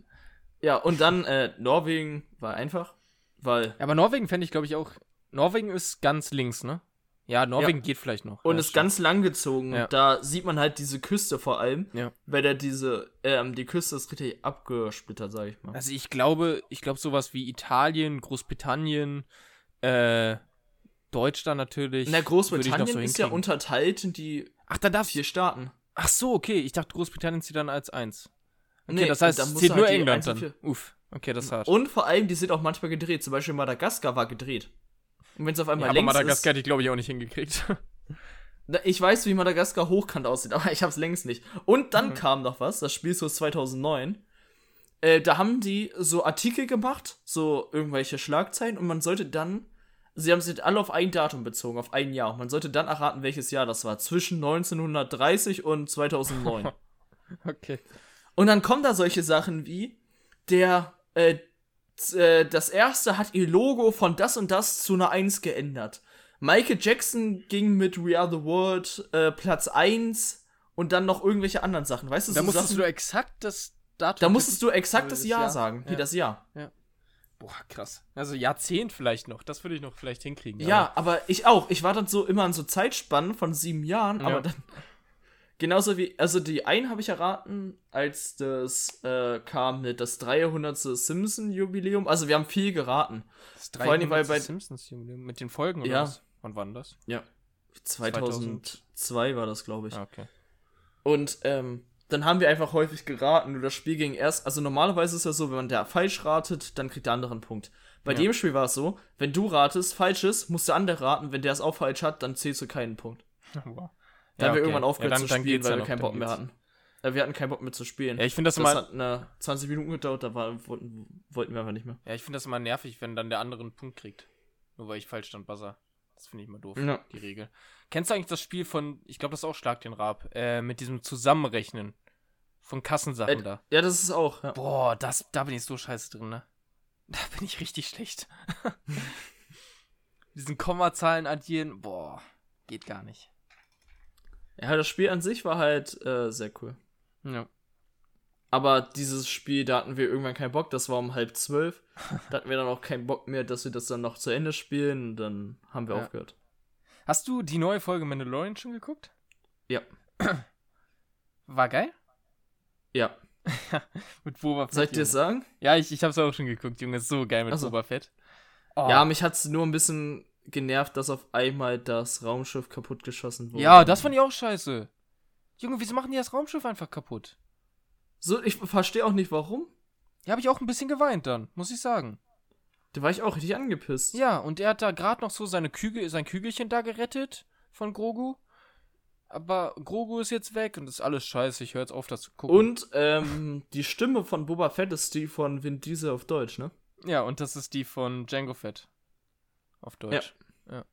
Ja, und dann, äh, Norwegen war einfach, weil, Ja, aber Norwegen fände ich, glaube ich, auch. Norwegen ist ganz links, ne? Ja, Norwegen geht vielleicht noch. und ja, ist stimmt. ganz lang gezogen. Ja. Da sieht man halt diese Küste vor allem, Ja. weil da diese, ähm, die Küste ist richtig abgesplittert, sag ich mal. Also ich glaube, ich glaube sowas wie Italien, Großbritannien, äh, Deutschland natürlich. Na, Großbritannien so ist ja unterteilt in die Ach, da darf vier Staaten. Ach so, okay. Ich dachte, Großbritannien zählt dann als eins. Okay, Nee, das heißt, es zählt du nur halt England dann. Uff. Okay, das ist hart. Und vor allem, die sind auch manchmal gedreht. Zum Beispiel Madagaskar war gedreht. Und wenn es auf ja, einmal aber längs Madagaskar ist. hätte ich, glaube ich, auch nicht hingekriegt. (laughs) Ich weiß, wie Madagaskar hochkant aussieht, aber ich hab's längst nicht. Und dann Mhm. kam noch was, das Spiel ist so 2009. Äh, da haben die so Artikel gemacht, so irgendwelche Schlagzeilen, und man sollte dann. Sie haben sich alle auf ein Datum bezogen, auf ein Jahr. Und man sollte dann erraten, welches Jahr das war. Zwischen 1930 und 2009. (laughs) okay. Und dann kommen da solche Sachen wie, der, äh, äh, das erste hat ihr Logo von das und das zu einer 1 geändert. Michael Jackson ging mit We Are the World äh, Platz 1 und dann noch irgendwelche anderen Sachen. Weißt du, Da so musstest Sachen, du exakt das Datum. da musstest du exakt das Jahr, Jahr. sagen, wie Ja. das Jahr. Boah, krass. Also Jahrzehnt vielleicht noch. Das würde ich noch vielleicht hinkriegen. Ja, aber ich auch. Ich war dann so immer an so Zeitspannen von sieben Jahren, Ja. aber dann. Genauso wie, also die einen habe ich erraten, als das äh, kam mit das 300. Simpson-Jubiläum. Also wir haben viel geraten. Das vor allem, weil 300. bei- Simpsons Jubiläum mit den Folgen oder Ja. was? Wann war das? Ja. 2002 war das, glaube ich. Ah, okay. Und ähm, dann haben wir einfach häufig geraten. Nur das Spiel ging erst. Also normalerweise ist ja so, wenn man der falsch ratet, dann kriegt der andere einen Punkt. Bei Ja. dem Spiel war es so, wenn du ratest, falsches, muss der andere raten. Wenn der es auch falsch hat, dann zählst du keinen Punkt. (laughs) Wow. Da haben wir okay. irgendwann aufgehört Ja, dann- zu spielen, weil ja wir noch, keinen dann Bock mehr hatten. Äh, Wir hatten keinen Bock mehr zu spielen. Ja, ich finde das, das immer, hat eine 20 Minuten gedauert, da war, wollten, wollten wir einfach nicht mehr. ja, ich finde das immer nervig, wenn dann der andere einen Punkt kriegt. Nur weil ich falsch stand, Buzzer. Das finde ich immer doof, Ja. die Regel. Kennst du eigentlich das Spiel von, ich glaube, das ist auch Schlag den Rab, äh, mit diesem Zusammenrechnen von Kassensachen Äh, da? Ja, das ist auch. Ja. Boah, das, da bin ich so scheiße drin, ne? (laughs) Da bin ich richtig schlecht. (laughs) Diesen Kommazahlen addieren, boah, geht gar nicht. Ja, das Spiel an sich war halt äh, sehr cool. Ja. Aber dieses Spiel, da hatten wir irgendwann keinen Bock, das war um halb zwölf. Da hatten wir dann auch keinen Bock mehr, dass wir das dann noch zu Ende spielen und dann haben wir Ja. aufgehört. Hast du die neue Folge Mandalorian schon geguckt? Ja. (clears throat) War geil? Ja. (laughs) Mit Boba Fett. Soll ich dir das sagen? Ja, ich, ich hab's auch schon geguckt, Junge. Ist so geil mit Ach so. Boba Fett. Oh. Ja, mich hat's nur ein bisschen genervt, dass auf einmal das Raumschiff kaputt geschossen wurde. ja, das fand ich auch scheiße. Junge, wieso machen die das Raumschiff einfach kaputt? So, ich verstehe auch nicht warum. Ja, hab ich auch ein bisschen geweint dann, muss ich sagen. Da war ich auch richtig angepisst. Ja, und er hat da gerade noch so seine Kügel, sein Kügelchen da gerettet von Grogu. Aber Grogu ist jetzt weg und ist alles scheiße. Ich höre jetzt auf, das zu gucken. Und ähm, die Stimme von Boba Fett ist die von Vin Diesel auf Deutsch, ne? Ja, und das ist die von Django Fett. Auf Deutsch. Ja.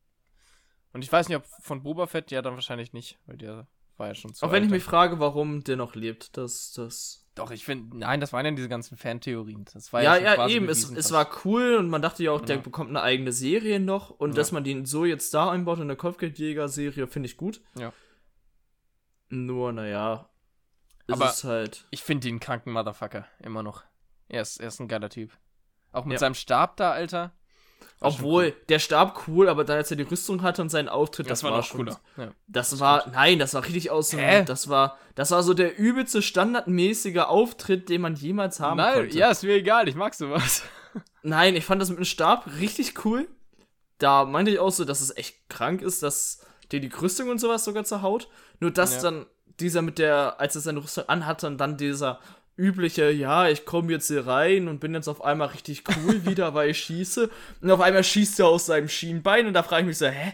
Und ich weiß nicht, ob von Boba Fett, ja, dann wahrscheinlich nicht, weil der war ja schon zu Auch wenn ich alt. mich frage, warum der noch lebt, das, das. Doch, ich finde, nein, das waren ja diese ganzen Fantheorien. Das war ja, Ja, ja, eben, es, es war cool und man dachte ja auch, der Ja. bekommt eine eigene Serie noch und Ja. dass man den so jetzt da einbaut in der Kopfgeldjäger-Serie, finde ich gut. Ja. Nur, naja. Es Aber- ist halt. Ich finde ihn einen kranken Motherfucker, immer noch. Er ist, er ist ein geiler Typ. Auch mit Ja. seinem Stab da, Alter. Obwohl, cool. der Stab cool, aber dann, als er die Rüstung hatte und seinen Auftritt, das, das, war war noch schon cooler. Ja. Das war, nein, das war richtig aus dem, das war, das war so der übelste standardmäßige Auftritt, den man jemals haben Nein, konnte. ja, ist mir egal, ich mag sowas. (laughs) Nein, ich fand das mit dem Stab richtig cool. Da meinte ich auch so, dass es echt krank ist, dass dir die Rüstung und sowas sogar zerhaut. Nur dass Ja. dann dieser mit der, als er seine Rüstung anhatte und dann dieser übliche, ja, ich komme jetzt hier rein und bin jetzt auf einmal richtig cool (laughs) wieder, weil ich schieße. Und auf einmal schießt er aus seinem Schienbein und da frage ich mich so, hä?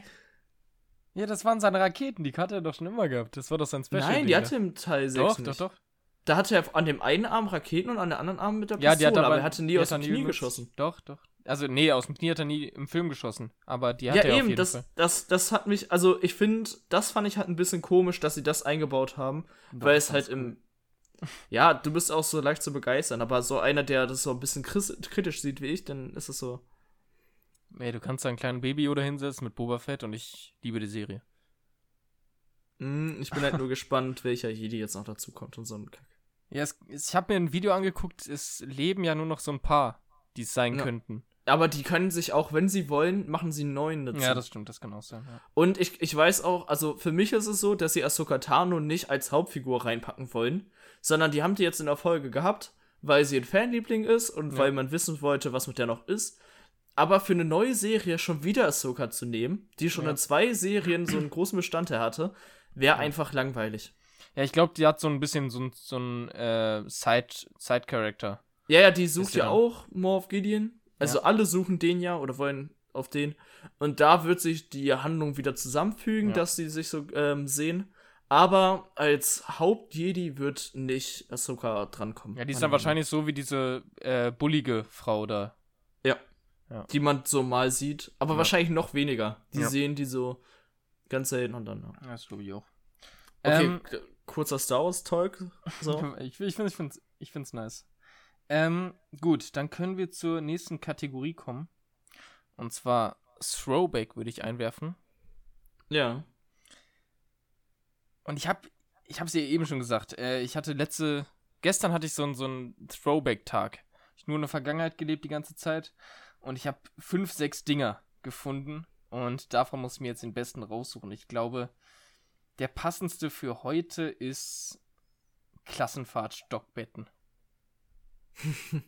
Ja, das waren seine Raketen, die hat er doch schon immer gehabt. Das war doch sein Special. Nein, die hatte im Teil 6 Doch, nicht. doch, doch. Da hatte er an dem einen Arm Raketen und an der anderen Arm mit der Ja, Pistole, die hat aber, aber er hatte nie aus dem Knie benutzt. geschossen. Doch, doch. Also, nee, aus dem Knie hat er nie im Film geschossen. Aber die hat Ja, er auf eben, jeden das, Fall. das, das hat mich, also ich finde, das fand ich halt ein bisschen komisch, dass sie das eingebaut haben, Doch, weil es halt fand's im, ja, du bist auch so leicht zu begeistern, aber so einer, der das so ein bisschen kritisch sieht wie ich, dann ist es so, Ey, du kannst da einen kleinen Baby oder hinsetzen mit Boba Fett und ich liebe die Serie. mm, ich bin halt nur (laughs) gespannt, welcher Jedi jetzt noch dazu kommt und so ein Kack. Ja, es, ich habe mir ein Video angeguckt, es leben ja nur noch so ein paar, die es sein Ja. könnten. Aber die können sich auch, wenn sie wollen, machen sie einen neuen dazu. Ja, das stimmt, das kann auch sein. Ja. Und ich, ich weiß auch, also für mich ist es so, dass sie Ahsoka Tano nicht als Hauptfigur reinpacken wollen, sondern die haben die jetzt in der Folge gehabt, weil sie ein Fanliebling ist und Ja. weil man wissen wollte, was mit der noch ist. Aber für eine neue Serie schon wieder Ahsoka zu nehmen, die schon Ja. in zwei Serien so einen großen Bestandteil hatte, wäre einfach langweilig. Ja, ich glaube, die hat so ein bisschen so so ein äh, Side- Side-Character. Ja, ja, die sucht ja dann. auch Moff Gideon. Also Ja. alle suchen den ja oder wollen auf den. Und da wird sich die Handlung wieder zusammenfügen, Ja. dass sie sich so ähm, sehen. Aber als Haupt-Jedi wird nicht Ahsoka drankommen. ja, die ist dann wahrscheinlich so wie diese äh, bullige Frau da. Ja. Ja. Die man so mal sieht. Aber Ja. wahrscheinlich noch weniger. Die Ja. sehen die so ganz selten und dann. Ja. Das glaube ich auch. Okay, Ähm, kurzer Star Wars-Talk. So. (laughs) Ich, ich finde es ich find's, ich find's nice. Ähm, gut, dann können wir zur nächsten Kategorie kommen. Und zwar Throwback würde ich einwerfen. ja. Und ich habe ich habe es ja eben schon gesagt. Äh, ich hatte letzte, gestern hatte ich so, einen- so einen Throwback-Tag. Ich nur in der Vergangenheit gelebt die ganze Zeit. Und ich habe fünf, sechs Dinger gefunden. Und davon muss ich mir jetzt den besten raussuchen. Ich glaube, der passendste für heute ist Klassenfahrt-Stockbetten. (laughs)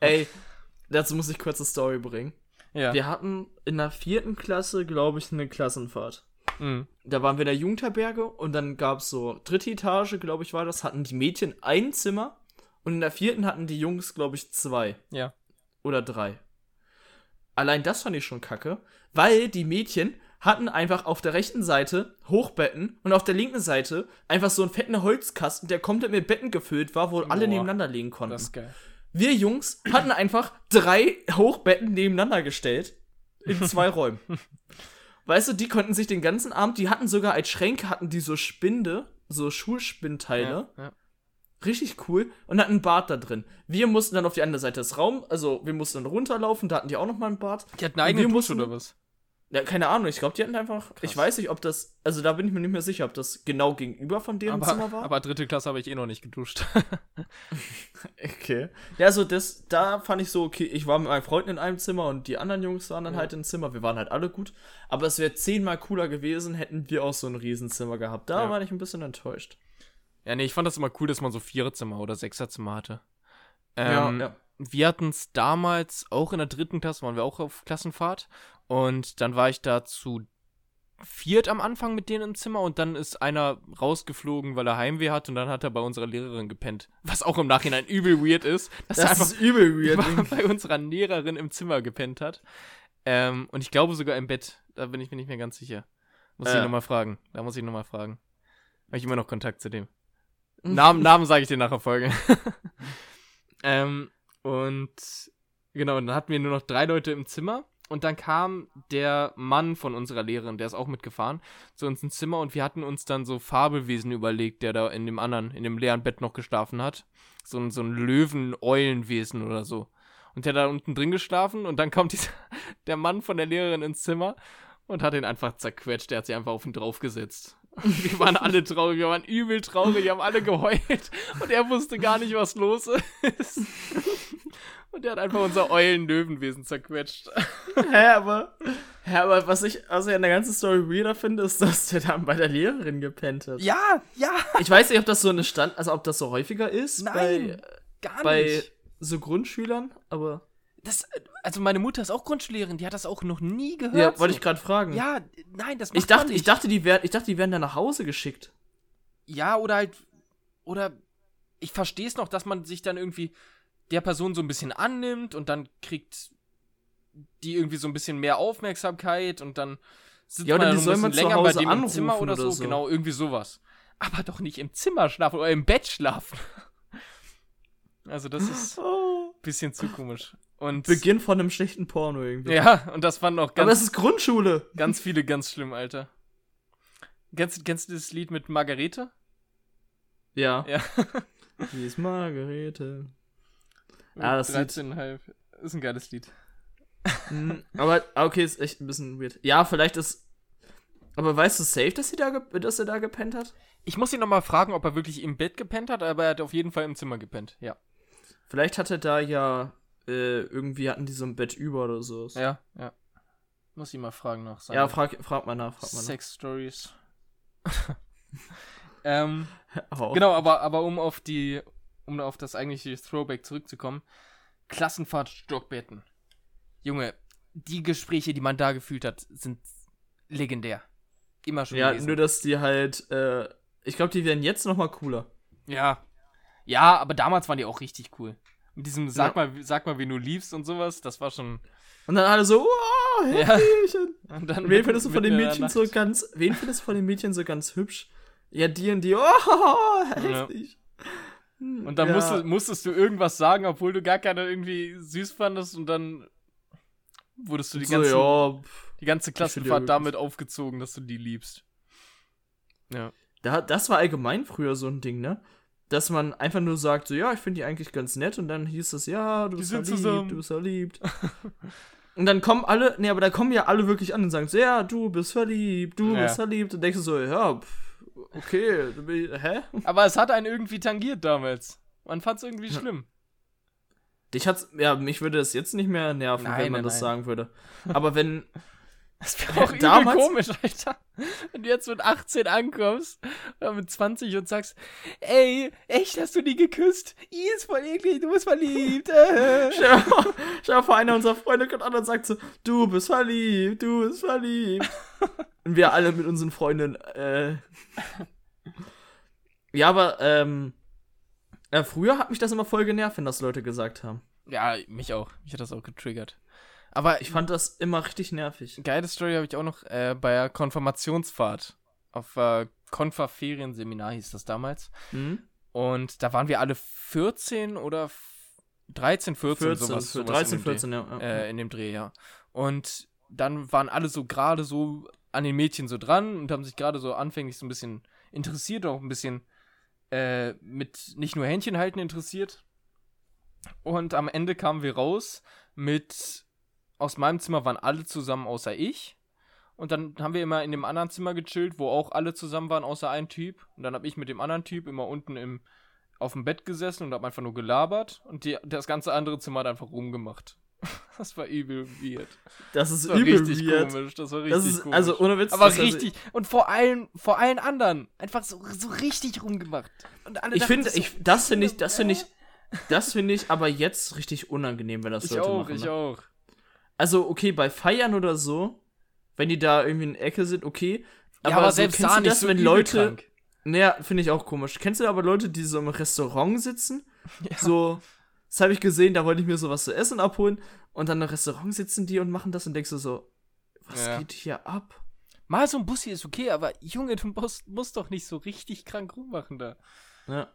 Ey, dazu muss ich kurz eine Story bringen. Ja. Wir hatten in der vierten Klasse, glaube ich, eine Klassenfahrt. Mhm. Da waren wir in der Jugendherberge und dann gab es so dritte Etage, glaube ich, war das, hatten die Mädchen ein Zimmer und in der vierten hatten die Jungs, glaube ich, zwei Ja. oder drei. Allein das fand ich schon kacke, weil die Mädchen hatten einfach auf der rechten Seite Hochbetten und auf der linken Seite einfach so einen fetten Holzkasten, der komplett mit Betten gefüllt war, wo alle Boah, nebeneinander liegen konnten. Das ist geil. Wir Jungs hatten einfach drei Hochbetten nebeneinander gestellt. In zwei (laughs) Räumen. Weißt du, die konnten sich den ganzen Abend, die hatten sogar als Schränke, hatten die so Spinde, so Schulspinnteile. Ja, ja. Richtig cool. Und hatten ein Bad da drin. Wir mussten dann auf die andere Seite des Raums, also wir mussten dann runterlaufen, da hatten die auch noch mal ein Bad. Die hatten eine eigene Dusche oder was? Ja, keine Ahnung, ich glaube, die hatten einfach. Ich weiß nicht, ob das. Also da bin ich mir nicht mehr sicher, ob das genau gegenüber von deren Zimmer Aber, war. aber dritte Klasse habe ich eh noch nicht geduscht. (laughs) Okay. Ja, also das, da fand ich so, okay, ich war mit meinen Freunden in einem Zimmer und die anderen Jungs waren dann Ja. halt im Zimmer. Wir waren halt alle gut. Aber es wäre zehnmal cooler gewesen, hätten wir auch so ein Riesenzimmer gehabt. Da Ja. war ich ein bisschen enttäuscht. ja, nee, ich fand das immer cool, dass man so Viererzimmer oder Sechserzimmer hatte. Ähm, ja. Wir hatten es damals auch in der dritten Klasse, waren wir auch auf Klassenfahrt. Und dann war ich da zu viert am Anfang mit denen im Zimmer und dann ist einer rausgeflogen, weil er Heimweh hat und dann hat er bei unserer Lehrerin gepennt. Was auch im Nachhinein übel weird ist, (laughs) dass er Das einfach ist übel weird. (laughs) bei, bei unserer Lehrerin im Zimmer gepennt hat. Ähm, und ich glaube sogar im Bett. Da bin ich mir nicht mehr ganz sicher. Muss Äh. ich nochmal fragen. Da muss ich nochmal fragen. Habe ich immer noch Kontakt zu dem. (laughs) Namen, Namen sage ich dir nachher Folge. ähm, und genau, dann hatten wir nur noch drei Leute im Zimmer. Und dann kam der Mann von unserer Lehrerin, der ist auch mitgefahren, zu uns ins Zimmer und wir hatten uns dann so Fabelwesen überlegt, der da in dem anderen, in dem leeren Bett noch geschlafen hat. So ein, so ein Löwen-Eulenwesen oder so. Und der da unten drin geschlafen und dann (laughs) kommt dieser, der Mann von der Lehrerin ins Zimmer und hat ihn einfach zerquetscht. Der hat sich einfach auf ihn draufgesetzt. (laughs) Wir waren alle traurig, wir waren übel traurig, wir haben alle geheult und er wusste gar nicht, was los ist. (laughs) Und er hat einfach unser Eulen-Löwenwesen zerquetscht. (laughs) Hä, aber, hä, aber was ich also in der ganzen Story weirder finde, ist, dass der dann bei der Lehrerin gepennt hat. Ja, ja, Ich weiß nicht, ob das so eine Stand, also ob das so häufiger ist Nein, gar bei, bei nicht. so Grundschülern, aber Das, also meine Mutter ist auch Grundschullehrerin, die hat das auch noch nie gehört. ja, wollte so. ich gerade fragen. Ja, nein, das macht ich dachte, man ich nicht. dachte, die werden, ich dachte, die werden dann nach Hause geschickt. Ja, oder halt, oder ich verstehe es noch, dass man sich dann irgendwie der Person so ein bisschen annimmt und dann kriegt die irgendwie so ein bisschen mehr Aufmerksamkeit und dann sitzt Ja, oder man die soll man länger bei dem im Zimmer oder oder so. so. Genau, irgendwie sowas. Aber doch nicht im Zimmer schlafen oder im Bett schlafen. (laughs) Also das ist ein Oh. bisschen zu komisch. Und Beginn von einem schlechten Porno irgendwie. ja, und das fanden auch aber ganz, es ist Grundschule. ganz viele ganz schlimm, Alter. Kennst, kennst du das Lied mit Margarete? Ja. Ja. Wie ist Margarete? Ah, das Lied- 13,5. Ist ein geiles Lied. Hm, aber ah, okay, ist echt ein bisschen weird. Ja, vielleicht ist. Aber weißt du safe, dass, sie da dass er da gepennt hat? Ich muss ihn nochmal fragen, ob er wirklich im Bett gepennt hat, aber er hat auf jeden Fall im Zimmer gepennt. Ja. Vielleicht hat er da ja äh, irgendwie hatten die so ein Bett über oder so. Ja, ja. Muss ihn mal fragen nach. Ja, frag, frag mal nach, frag mal Sex Stories. (laughs) ähm, (laughs) nach. Auch- genau, aber, aber um auf die, um auf das eigentliche Throwback zurückzukommen. Klassenfahrt Stockbetten. Junge, die Gespräche, die man da gefühlt hat, sind legendär. Immer schon Ja, gewesen. nur dass die halt, äh, ich glaube, die werden jetzt noch mal cooler. Ja. Ja, aber damals waren die auch richtig cool. Mit diesem Sag, Ja. mal, sag mal, wie du liebst und sowas, das war schon. Und dann alle so, wow, Ja. Häschen. (laughs) Und dann wen findest du von den Mädchen so ganz, wen findest du von den Mädchen so ganz hübsch? Ja, die und die, (laughs) oh, heftig. Hm, Und dann ja. musstest, musstest du irgendwas sagen, obwohl du gar keine irgendwie süß fandest und dann wurdest du die so, ganze, ja, die ganze Klassenfahrt damit aufgezogen, dass du die liebst. Ja. Da, das war allgemein früher so ein Ding, ne? Dass man einfach nur sagt, so, ja, ich finde die eigentlich ganz nett und dann hieß es, ja, du Die bist verliebt, zusammen. du bist verliebt. (laughs) und dann kommen alle, nee, aber da kommen ja alle wirklich an und sagen so, ja, du bist verliebt, du Ja. bist verliebt. Und denkst du so, ja, pff, okay, hä? Aber es hat einen irgendwie tangiert damals. Man fand es irgendwie schlimm. Dich hat's, ja, mich würde das jetzt nicht mehr nerven, Nein, wenn man nein, das nein. sagen würde. (laughs) Aber wenn, Das wäre auch Damals- komisch, Alter. Wenn du jetzt mit 18 ankommst oder mit 20 und sagst, ey, echt, hast du die geküsst? I ist voll eklig, du bist verliebt. (laughs) Äh. dir vor, einer unserer Freunde kommt an und sagt so, du bist verliebt, du bist verliebt. (laughs) und wir alle mit unseren Freundinnen, äh. Ja, aber, ähm, äh, früher hat mich das immer voll genervt, wenn das Leute gesagt haben. Ja, mich auch. Mich hat das auch getriggert. Aber Ich fand das immer richtig nervig. geile Story habe ich auch noch äh, bei der Konfirmationsfahrt. Auf äh, Konfa-Ferienseminar hieß das damals. Hm? Und da waren wir alle 14 oder f- 13, 14, 14, sowas. sowas 13, in dem Dreh. 14, ja. ja. äh, in dem Dreh, ja. Und dann waren alle so gerade so an den Mädchen so dran und haben sich gerade so anfänglich so ein bisschen interessiert, auch ein bisschen äh, mit nicht nur Händchen halten interessiert. Und am Ende kamen wir raus mit, aus meinem Zimmer waren alle zusammen außer ich. Und dann haben wir immer in dem anderen Zimmer gechillt, wo auch alle zusammen waren, außer ein Typ. Und dann habe ich mit dem anderen Typ immer unten im, auf dem Bett gesessen und habe einfach nur gelabert. Und die, das ganze andere Zimmer hat einfach rumgemacht. Das war übel weird. Das ist Das war übel richtig weird. komisch. Das war richtig Das ist, komisch. also ohne Witz. aber ist- richtig. Und vor allen, vor allen anderen. Einfach so, so richtig rumgemacht. Und alle Ich finde, ich, das finde ich, das finde ich, das finde ich aber jetzt richtig unangenehm, wenn das Ich Leute auch, machen. ich ne? auch. Also, okay, bei Feiern oder so, wenn die da irgendwie in der Ecke sind, okay. Ja, aber so, selbst da nicht das, so wenn Leute. krank. Naja, finde ich auch komisch. Kennst du aber Leute, die so im Restaurant sitzen? (laughs) Ja. So, das habe ich gesehen, da wollte ich mir sowas zu essen abholen. Und dann im Restaurant sitzen die und machen das und denkst du so, was Ja. geht hier ab? Mal so ein Bussi ist okay, aber Junge, du musst, musst doch nicht so richtig krank rummachen da. Ja.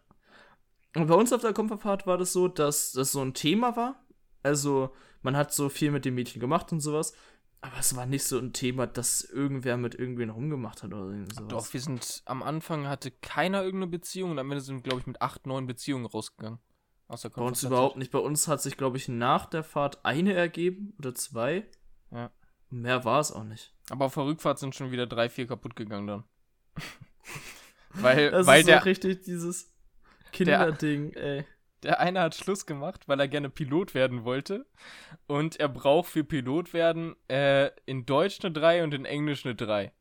Und bei uns auf der Komfortfahrt war das so, dass das so ein Thema war. Also, man hat so viel mit dem Mädchen gemacht und sowas. Aber es war nicht so ein Thema, dass irgendwer mit irgendwen rumgemacht hat oder sowas. Doch, wir sind am Anfang hatte keiner irgendeine Beziehung und am Ende sind, glaube ich, mit acht, neun Beziehungen rausgegangen. Aus der Bei uns überhaupt nicht. Bei uns hat sich, glaube ich, nach der Fahrt eine ergeben oder zwei. Ja. Mehr war es auch nicht. Aber auf der Rückfahrt sind schon wieder drei, vier kaputt gegangen dann. (laughs) weil Das weil ist der, richtig dieses Kinderding, ey. der eine hat Schluss gemacht, weil er gerne Pilot werden wollte. Und er braucht für Pilot werden äh, in Deutsch eine 3 und in Englisch eine 3.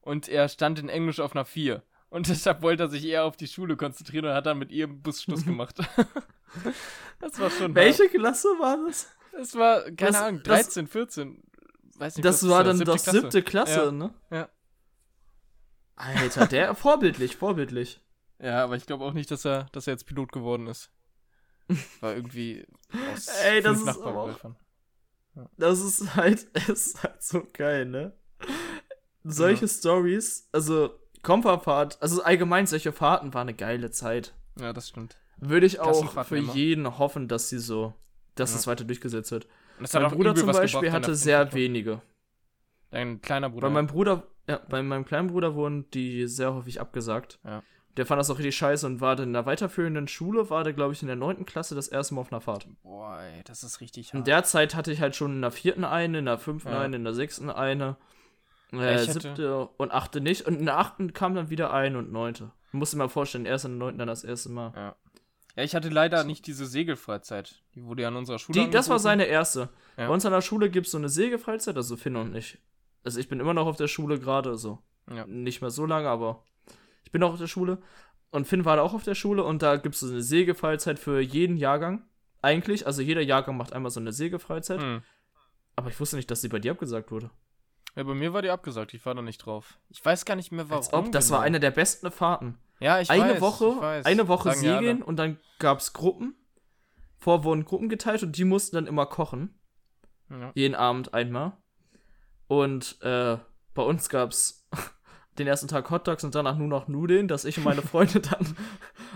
Und er stand in Englisch auf einer 4. Und deshalb wollte er sich eher auf die Schule konzentrieren und hat dann mit ihr Bus Schluss (laughs) gemacht. (laughs) das war schon. Welche Klasse war das? Das war, keine Das- Ahnung, das- 13, 14. Weiß nicht, Das war dann doch siebte Klasse, Ja. ne? Ja. Alter, der (laughs) vorbildlich, vorbildlich. Ja, aber ich glaube auch nicht, dass er, dass er jetzt Pilot geworden ist. War irgendwie aus Ey, das ist auch- Dörfern. Das ist halt, es ist halt so geil, ne? Solche Stories, also Komfortfahrt, also allgemein solche Fahrten war eine geile Zeit. Ja, das stimmt. Würde ich auch für immer. jeden hoffen, dass sie so, dass Ja. es weiter durchgesetzt wird. Und das Mein Bruder zum Beispiel gebracht in hatte sehr wenige. Dein kleiner Bruder. Bei meinem Bruder, ja, bei meinem kleinen Bruder wurden die sehr häufig abgesagt. Ja. Der fand das auch richtig scheiße und war dann in der weiterführenden Schule, war der, glaube ich, in der neunten Klasse das erste Mal auf einer Fahrt. Boah, ey, das ist richtig In hart. der Zeit hatte ich halt schon in der vierten eine, in der fünften Ja. eine, in der sechsten eine, äh, ich siebte und achte nicht. Und in der achten kam dann wieder eine und neunte. Musst dir mal vorstellen, erst in der neunten dann das erste Mal. ja, ich hatte leider nicht diese Segelfreizeit. Die wurde ja an unserer Schule Die, das war seine erste. Ja. Bei uns an der Schule gibt es so eine Segelfreizeit, also Finn und ich. Also ich bin immer noch auf der Schule gerade, so. Ja. Nicht mehr so lange, aber ich bin auch auf der Schule. Und Finn war da auch auf der Schule und da gibt es so eine Segelfreizeit für jeden Jahrgang. Eigentlich, also jeder Jahrgang macht einmal so eine Segelfreizeit. Hm. Aber ich wusste nicht, dass die bei dir abgesagt wurde. Ja, bei mir war die abgesagt. Ich war da nicht drauf. Ich weiß gar nicht mehr, warum. Als ob, das war genau. eine der besten Fahrten. Ja, ich eine weiß, Woche, ich weiß. eine Woche Sagen segeln und dann gab es Gruppen. Vor wurden Gruppen geteilt und die mussten dann immer kochen. Ja. Jeden Abend einmal. Und äh, bei uns gab es (laughs) den ersten Tag Hotdogs und danach nur noch Nudeln, dass ich und meine (laughs) Freunde dann. (laughs)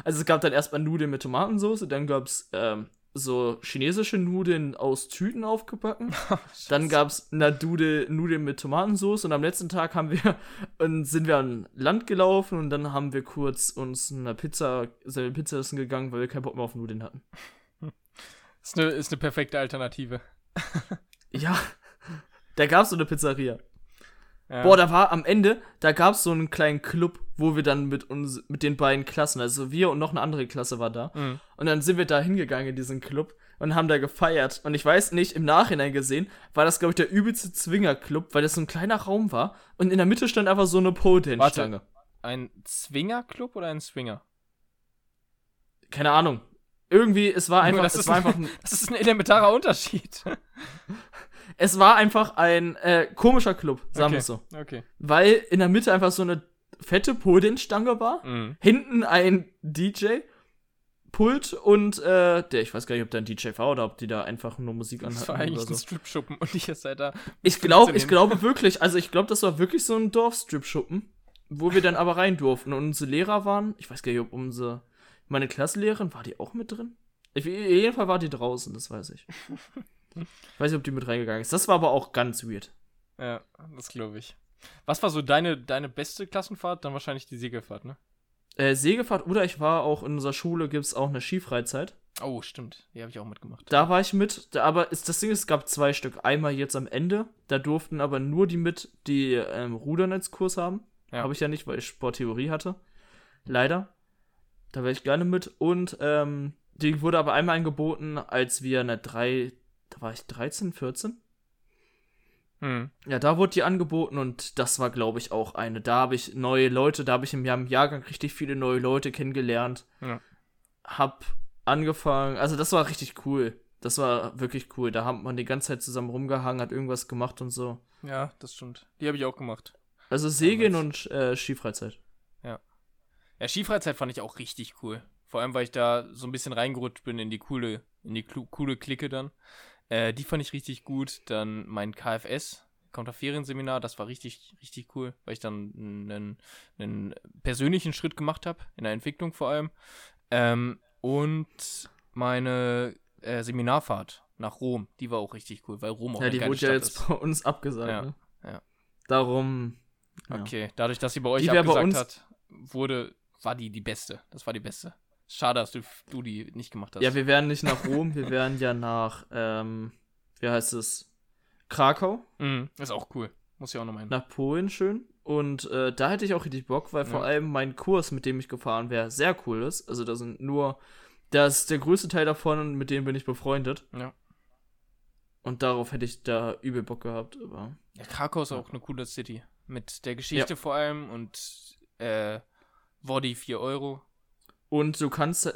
Also es gab dann erstmal Nudeln mit Tomatensauce, dann gab es ähm, so chinesische Nudeln aus Tüten aufgebacken. (laughs) Dann gab es Nudeln, Nudeln mit Tomatensauce und am letzten Tag haben wir (laughs) und sind wir an Land gelaufen und dann haben wir kurz uns eine Pizza, selbe Pizza essen gegangen, weil wir keinen Bock mehr auf Nudeln hatten. (laughs) Ist eine, ist eine perfekte Alternative. Ja, da gab es so eine Pizzeria. Ja. Boah, da war am Ende, da gab es so einen kleinen Club, wo wir dann mit uns, mit den beiden Klassen, also wir und noch eine andere Klasse war da. Mhm. Und dann sind wir da hingegangen in diesen Club und haben da gefeiert. Und ich weiß nicht, im Nachhinein gesehen, war das, glaube ich, der übelste Zwinger-Club, weil das so ein kleiner Raum war. Und in der Mitte stand einfach so eine Pole-Dance-Stange. Ein Zwinger-Club oder ein Swinger? Keine Ahnung. Irgendwie, es war einfach, das es ist war ein- einfach, ein, (laughs) Das ist ein elementarer Unterschied. (laughs) es war einfach ein äh, komischer Club, sagen wir okay. so. Okay. Weil in der Mitte einfach so eine fette Pole-Dance-Stange war. Mhm. hinten ein DJ Pult und äh, der ich weiß gar nicht, ob da ein DJ war oder ob die da einfach nur Musik Das war anhatten eigentlich oder ein so. Strip-Schuppen und ich seid da. Ich glaube, 15 ich glaube wirklich, also ich glaube, das war wirklich so ein Dorfstrip-Schuppen, wo wir dann aber rein durften und unsere Lehrer waren, ich weiß gar nicht, ob unsere meine Klassenlehrerin war die auch mit drin? Ich, jeden Fall war die draußen, das weiß ich. (laughs) Ich weiß nicht, ob die mit reingegangen ist. Das war aber auch ganz weird. Ja, das glaube ich. Was war so deine, deine beste Klassenfahrt? Dann wahrscheinlich die Segelfahrt, ne? Äh, Segelfahrt oder ich war auch in unserer Schule, gibt es auch eine Skifreizeit. Oh, stimmt. Die habe ich auch mitgemacht. Da war ich mit, aber ist, das Ding ist, es gab zwei Stück. Einmal jetzt am Ende, da durften aber nur die mit, die ähm, Rudernetzkurs haben. Ja. Habe ich ja nicht, weil ich Sporttheorie hatte. Leider. Da wäre ich gerne mit. Und ähm, die wurde aber einmal angeboten, als wir eine 3, da war ich 13, 14. Hm. Ja, da wurde die angeboten und das war, glaube ich, auch eine. Da habe ich neue Leute, da habe ich im Jahr- im Jahrgang richtig viele neue Leute kennengelernt. Ja. Hab angefangen, also das war richtig cool. Das war wirklich cool. Da hat man die ganze Zeit zusammen rumgehangen, hat irgendwas gemacht und so. Ja, das stimmt. Die habe ich auch gemacht. Also Segeln und äh, Skifreizeit. Ja, Skifreizeit fand ich auch richtig cool. Vor allem, weil ich da so ein bisschen reingerutscht bin in die coole, in die coole Clique dann. Äh, die fand ich richtig gut. Dann mein KFS, Counterferienseminar, das war richtig, richtig cool, weil ich dann einen, einen persönlichen Schritt gemacht habe, in der Entwicklung vor allem. Ähm, und meine äh, Seminarfahrt nach Rom, die war auch richtig cool, weil Rom auch Ja, die wurde ja Stadt jetzt ist. bei uns abgesagt. Ja, ne? ja. Darum. Ja. Okay, dadurch, dass sie bei euch Die wär bei abgesagt uns- hat, wurde, war die die beste. Das war die beste. Schade, dass du, du die nicht gemacht hast. Ja, wir wären nicht nach Rom, wir wären ja nach, ähm, wie heißt es? Krakau, Mhm, ist auch cool. Muss ich auch noch hin. nach Polen schön. Und äh, da hätte ich auch richtig Bock, weil vor Ja. allem mein Kurs, mit dem ich gefahren wäre, sehr cool ist. Also da sind nur, das ist der größte Teil davon und mit dem bin ich befreundet. Ja. Und darauf hätte ich da übel Bock gehabt. Aber Ja, Krakau ist auch eine coole City. Mit der Geschichte vor allem und äh, Woddy 4 Euro. Und du kannst.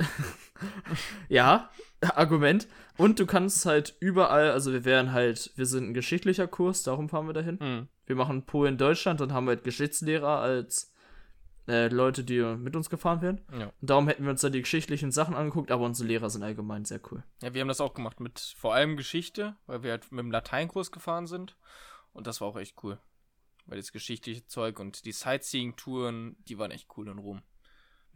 (laughs) ja, Argument. Und du kannst halt überall, also wir wären halt, wir sind ein geschichtlicher Kurs, darum fahren wir dahin. Mhm. Wir machen Polen Deutschland und haben halt Geschichtslehrer als äh, Leute, die mit uns gefahren wären. Ja. Und darum hätten wir uns da die geschichtlichen Sachen angeguckt, aber unsere Lehrer sind allgemein sehr cool. ja, wir haben das auch gemacht mit vor allem Geschichte, weil wir halt mit dem Lateinkurs gefahren sind. Und das war auch echt cool. Weil das geschichtliche Zeug und die Sightseeing-Touren, die waren echt cool in Rom.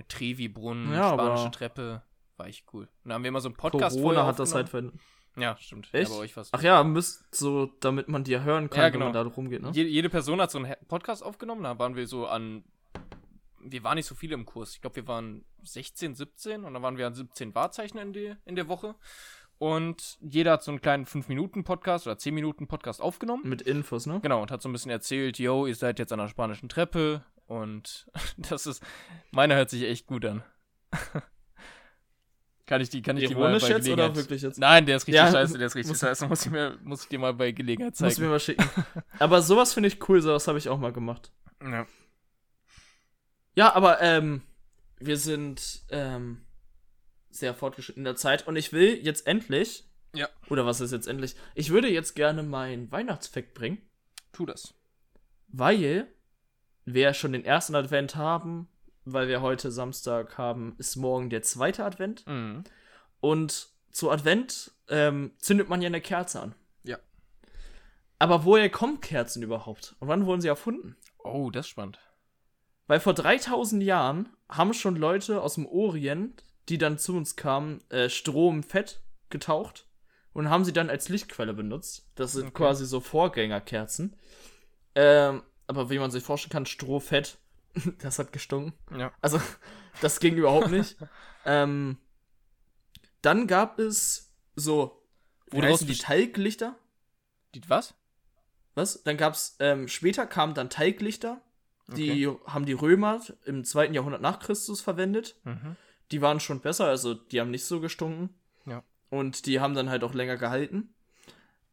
Trevi-Brunnen, Ja, spanische Treppe, war echt cool. Und da haben wir immer so einen Podcast Corona vorher hat das halt aufgenommen. ver Ja, stimmt. Echt? Ja, bei euch war's. Ach ja, müsst so, damit man dir hören kann, Ja, wenn genau. man da rumgeht, ne? Je, jede Person hat so einen Podcast aufgenommen. Da waren wir so an. Wir waren nicht so viele im Kurs. Ich glaube, wir waren 16, 17 und dann waren wir an 17 Wahrzeichen in, die, in der Woche. Und jeder hat so einen kleinen 5-Minuten-Podcast oder 10-Minuten-Podcast aufgenommen. Mit Infos, ne? Genau, und hat so ein bisschen erzählt, yo, ihr seid jetzt an der spanischen Treppe. Und (laughs) das ist. Meiner hört sich echt gut an. (laughs) kann ich die, kann ich die mal bei jetzt oder wirklich jetzt? Nein, der ist richtig Ja, scheiße, der ist richtig muss- scheiße. (laughs) Muss ich, mir, muss ich dir mal bei Gelegenheit Muss mir zeigen. mal schicken. aber sowas finde ich cool, sowas habe ich auch mal gemacht. Ja. Ja, aber ähm, wir sind ähm, sehr fortgeschritten in der Zeit und ich will jetzt endlich. Ja. Oder was ist jetzt endlich? Ich würde jetzt gerne meinen Weihnachtsfakt bringen, Tu das. weil wir schon den ersten Advent haben, weil wir heute Samstag haben, ist morgen der zweite Advent. Mhm. Und zu Advent ähm, zündet man ja eine Kerze an. Ja. Aber woher kommen Kerzen überhaupt? Und wann wurden sie erfunden? Oh, das ist spannend. Weil vor 3000 Jahren haben schon Leute aus dem Orient, die dann zu uns kamen, äh, Strom, Fett getaucht und haben sie dann als Lichtquelle benutzt. Das sind Okay. quasi so Vorgängerkerzen. Ähm, aber wie man sich vorstellen kann, Strohfett, (laughs) das hat gestunken. Ja. Also, das ging überhaupt nicht. (laughs) ähm, dann gab es so, wie Woraus heißen die Teiglichter? Die, was? Was? Dann gab's, ähm, später kamen dann Teiglichter. Die haben die Römer im zweiten Jahrhundert nach Christus verwendet. Mhm. Die waren schon besser, also die haben nicht so gestunken. Ja. Und die haben dann halt auch länger gehalten.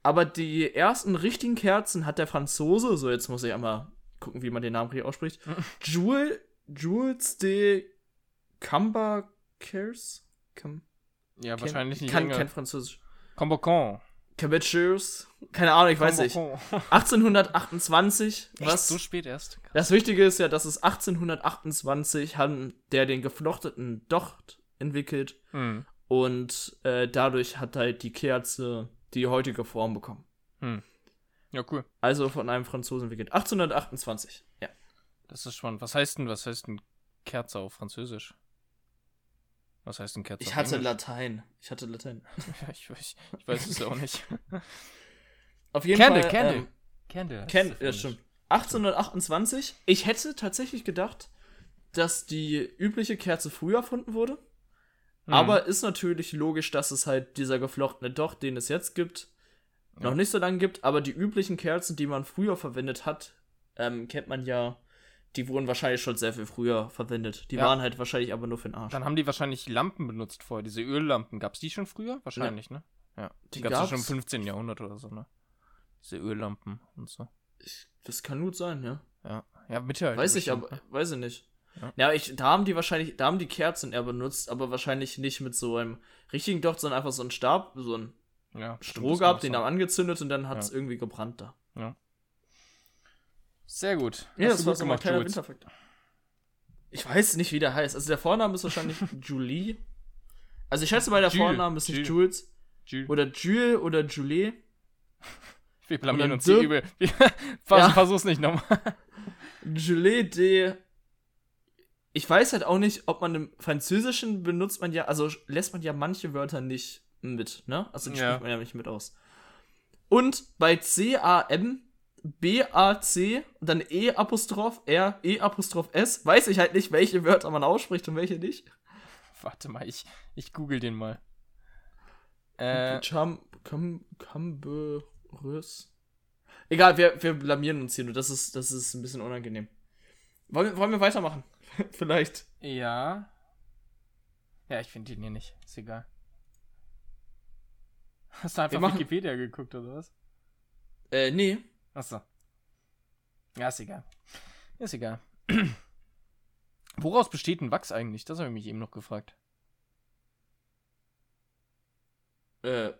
Aber die ersten richtigen Kerzen hat der Franzose, so jetzt muss ich einmal gucken, wie man den Namen richtig ausspricht. (laughs) Jules, Jules de Cambaceres? Cam Ja, wahrscheinlich nicht kann länger. kein Französisch. Combocon. Cambaceres? Keine Ahnung, ich weiß nicht. 1828, (laughs) Echt, was so spät erst? das Wichtige ist ja, dass es 1828 haben der den geflochteten Docht entwickelt Hm. und äh, dadurch hat halt die Kerze die heutige Form bekommen. Ja, cool. Also von einem Franzosen entwickelt. 1828. Ja. Das ist spannend. Was heißt denn, was heißt denn Kerze auf Französisch? Was heißt denn Kerze Ich auf hatte Englisch? Latein. Ich hatte Latein. (laughs) Ja, ich, weiß- ich weiß es auch nicht. (laughs) Auf jeden Candle, Fall. Candle. Ähm, Candle. auf ja, stimmt. 1828. Ich hätte tatsächlich gedacht, dass die übliche Kerze früher erfunden wurde. Mhm. Aber ist natürlich logisch, dass es halt dieser geflochtene Docht, den es jetzt gibt, noch Ja. nicht so lange gibt. Aber die üblichen Kerzen, die man früher verwendet hat, ähm, kennt man ja. Die wurden wahrscheinlich schon sehr viel früher verwendet. Die Ja. waren halt wahrscheinlich aber nur für den Arsch. Dann haben die wahrscheinlich Lampen benutzt vorher, diese Öllampen. Gab es die schon früher? Wahrscheinlich, ne? Ja. Die, Die gab es ja schon im gab's. 15. Jahrhundert oder so, ne? Diese Öllampen und so. Ich, das kann gut sein, ja. Ja, ja Mittelalter. Weiß ich aber, ne? weiß ich nicht. Ja. Ja, ich, da haben die wahrscheinlich, da haben die Kerzen eher benutzt, aber wahrscheinlich nicht mit so einem richtigen Docht, sondern einfach so ein Stab, so ein Ja, Stroh gehabt, den haben angezündet und dann hat es Ja. irgendwie gebrannt da. Sehr gut. Ja, Hast das war so gemacht, Jules. Winterfakt. Ich weiß nicht, wie der heißt. Also der Vorname ist wahrscheinlich (laughs) Julie. Also ich schätze mal, der Jules, Vorname ist nicht Jules. Jules. Oder Jules oder Julie. Wir blamieren uns hier übel. Vers (laughs) Ja. Versuch's nicht nochmal. Gelée de. Ich weiß halt auch nicht, ob man im Französischen benutzt man ja, also lässt man ja manche Wörter nicht mit, ne? Also die Ja. spricht man ja nicht mit aus. Und bei C-A-M, B-A-C und dann E-Apostroph, R, E-Apostroph S, weiß ich halt nicht, welche Wörter man ausspricht und welche nicht. Warte mal, ich, ich google den mal. Äh, Cham, Cam, Camberus. Egal, wir, wir blamieren uns hier nur, das ist, das ist ein bisschen unangenehm. Wollen, wollen wir weitermachen? (laughs) Vielleicht. ja. Ja, ich finde den hier nicht. Ist egal. Hast du einfach machen- Wikipedia geguckt oder was? Äh, nee. Achso. Ja, ist egal. Ist egal. (clears throat) Woraus besteht ein Wachs eigentlich? Das habe ich mich eben noch gefragt. Äh,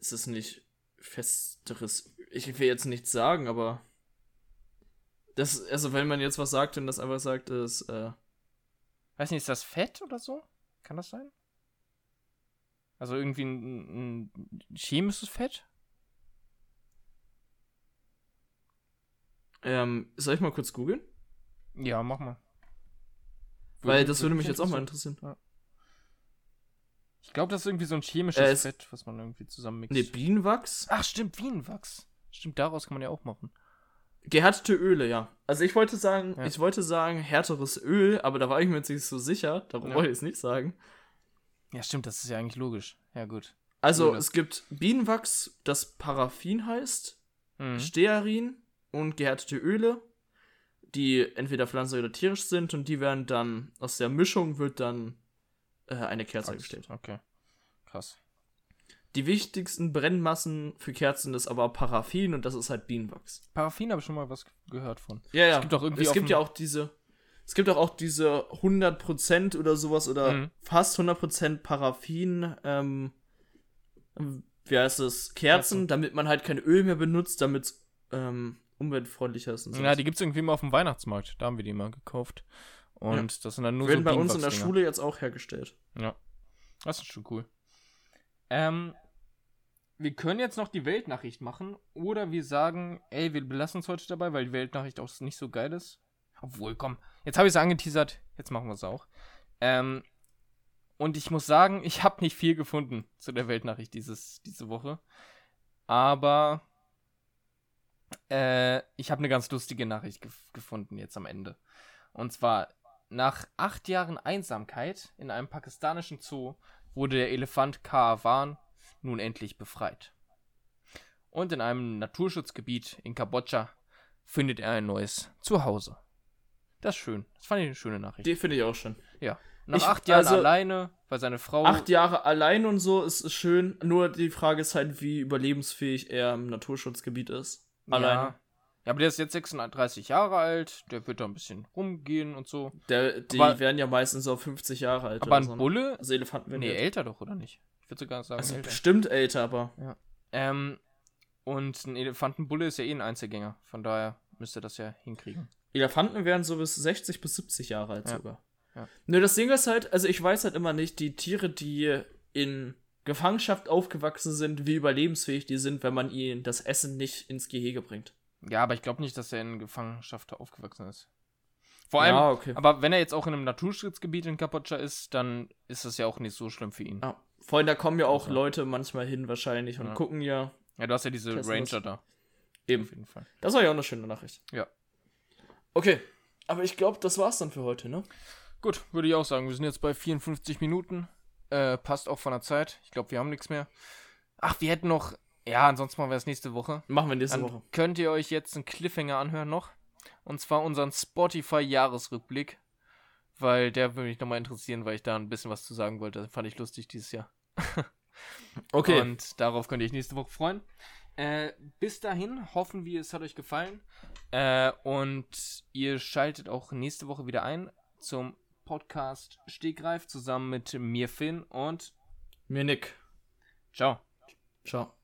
es ist nicht festeres. Ich will jetzt nichts sagen, aber. Das, also, wenn man jetzt was sagt und das einfach sagt, ist, äh. Weiß nicht, ist das Fett oder so? Kann das sein? Also irgendwie ein, ein chemisches Fett? Ähm, soll ich mal kurz googeln? Ja, mach mal. Weil das würde mich jetzt auch mal interessieren. Ich glaube, das ist irgendwie so ein chemisches Äh, Fett, was man irgendwie zusammenmixt. Nee, Bienenwachs. Ach, stimmt, Bienenwachs. Stimmt, daraus kann man ja auch machen. Gehärtete Öle, ja. Also ich wollte sagen, Ja. ich wollte sagen härteres Öl, aber da war ich mir jetzt nicht so sicher. Darum Ja. wollte ich es nicht sagen. Ja, stimmt, das ist ja eigentlich logisch. Ja, gut. Also Öle. es gibt Bienenwachs, das Paraffin heißt, Mhm. Stearin und gehärtete Öle, die entweder pflanzlich oder tierisch sind und die werden dann, aus der Mischung wird dann äh, eine Kerze hergestellt. Okay. Krass. Die wichtigsten Brennmassen für Kerzen ist aber Paraffin und das ist halt Bienenwachs. Paraffin habe ich schon mal was gehört von. Ja, ja. Es gibt auch irgendwie es gibt ja auch diese es gibt auch, auch diese 100% oder sowas oder Mhm. fast 100% Paraffin ähm, wie heißt es Kerzen, Kerzen. damit man halt kein Öl mehr benutzt, damit es ähm, umweltfreundlicher ist Ja, die gibt es irgendwie immer auf dem Weihnachtsmarkt. Da haben wir die mal gekauft. Und das sind dann nur werden so bei uns in der. Schule jetzt auch hergestellt. Ja. Das ist schon cool. Ähm, wir können jetzt noch die Weltnachricht machen. Oder wir sagen, ey, wir belassen uns heute dabei, weil die Weltnachricht auch nicht so geil ist. Obwohl, komm. Jetzt habe ich es angeteasert. Jetzt machen wir es auch. Ähm, und ich muss sagen, ich habe nicht viel gefunden zu der Weltnachricht dieses, diese Woche. Aber äh, ich habe eine ganz lustige Nachricht gef gefunden jetzt am Ende. Und zwar, nach acht Jahren Einsamkeit in einem pakistanischen Zoo wurde der Elefant Kaawan nun endlich befreit. Und in einem Naturschutzgebiet in Kambodscha findet er ein neues Zuhause. Das ist schön. Das fand ich eine schöne Nachricht. Die finde ich auch schön. ja. Nach Ich- acht Jahren also- alleine, weil seine Frau. Acht Jahre allein und so ist, ist schön. Nur die Frage ist halt, wie überlebensfähig er im Naturschutzgebiet ist. Alleine. Ja. ja, aber der ist jetzt 36 Jahre alt. Der wird da ein bisschen rumgehen und so. Der, die Aber- werden ja meistens so 50 Jahre alt. Aber ein so, ne? Bulle. Also Elefanten werden Nee, älter doch, oder nicht? Würde sogar sagen, Also älter. bestimmt älter, aber Ähm, und ein Elefantenbulle ist ja eh ein Einzelgänger. Von daher müsste das ja hinkriegen. Elefanten werden so bis 60 bis 70 Jahre alt Ja. sogar. Ja. Nö, das Ding ist halt, also ich weiß halt immer nicht, die Tiere, die in Gefangenschaft aufgewachsen sind, wie überlebensfähig die sind, wenn man ihnen das Essen nicht ins Gehege bringt. Ja, aber ich glaube nicht, dass er in Gefangenschaft aufgewachsen ist. Vor allem, ja, okay. aber wenn er jetzt auch in einem Naturschutzgebiet in Kambodscha ist, dann ist das ja auch nicht so schlimm für ihn. Ja. Vor allem, da kommen ja auch Ja. Leute manchmal hin wahrscheinlich und Ja. gucken ja. Ja, du hast ja diese Ranger das. da. Eben. Auf jeden Fall. Das war ja auch eine schöne Nachricht. Ja. Okay. Aber ich glaube, das war's dann für heute, ne? Gut, würde ich auch sagen. Wir sind jetzt bei 54 Minuten. Äh, passt auch von der Zeit. Ich glaube, wir haben nichts mehr. Ach, wir hätten noch. Ja, ansonsten machen wir es nächste Woche. Machen wir nächste Dann Woche. könnt ihr euch jetzt einen Cliffhanger anhören noch. Und zwar unseren Spotify-Jahresrückblick. Weil der würde mich nochmal interessieren, weil ich da ein bisschen was zu sagen wollte. Fand ich lustig dieses Jahr. (laughs) Okay. Und darauf könnt ihr euch nächste Woche freuen. Äh, bis dahin hoffen wir, es hat euch gefallen. Äh, und ihr schaltet auch nächste Woche wieder ein zum Podcast Stegreif zusammen mit mir, Finn und Mir Nick. ciao. Ciao.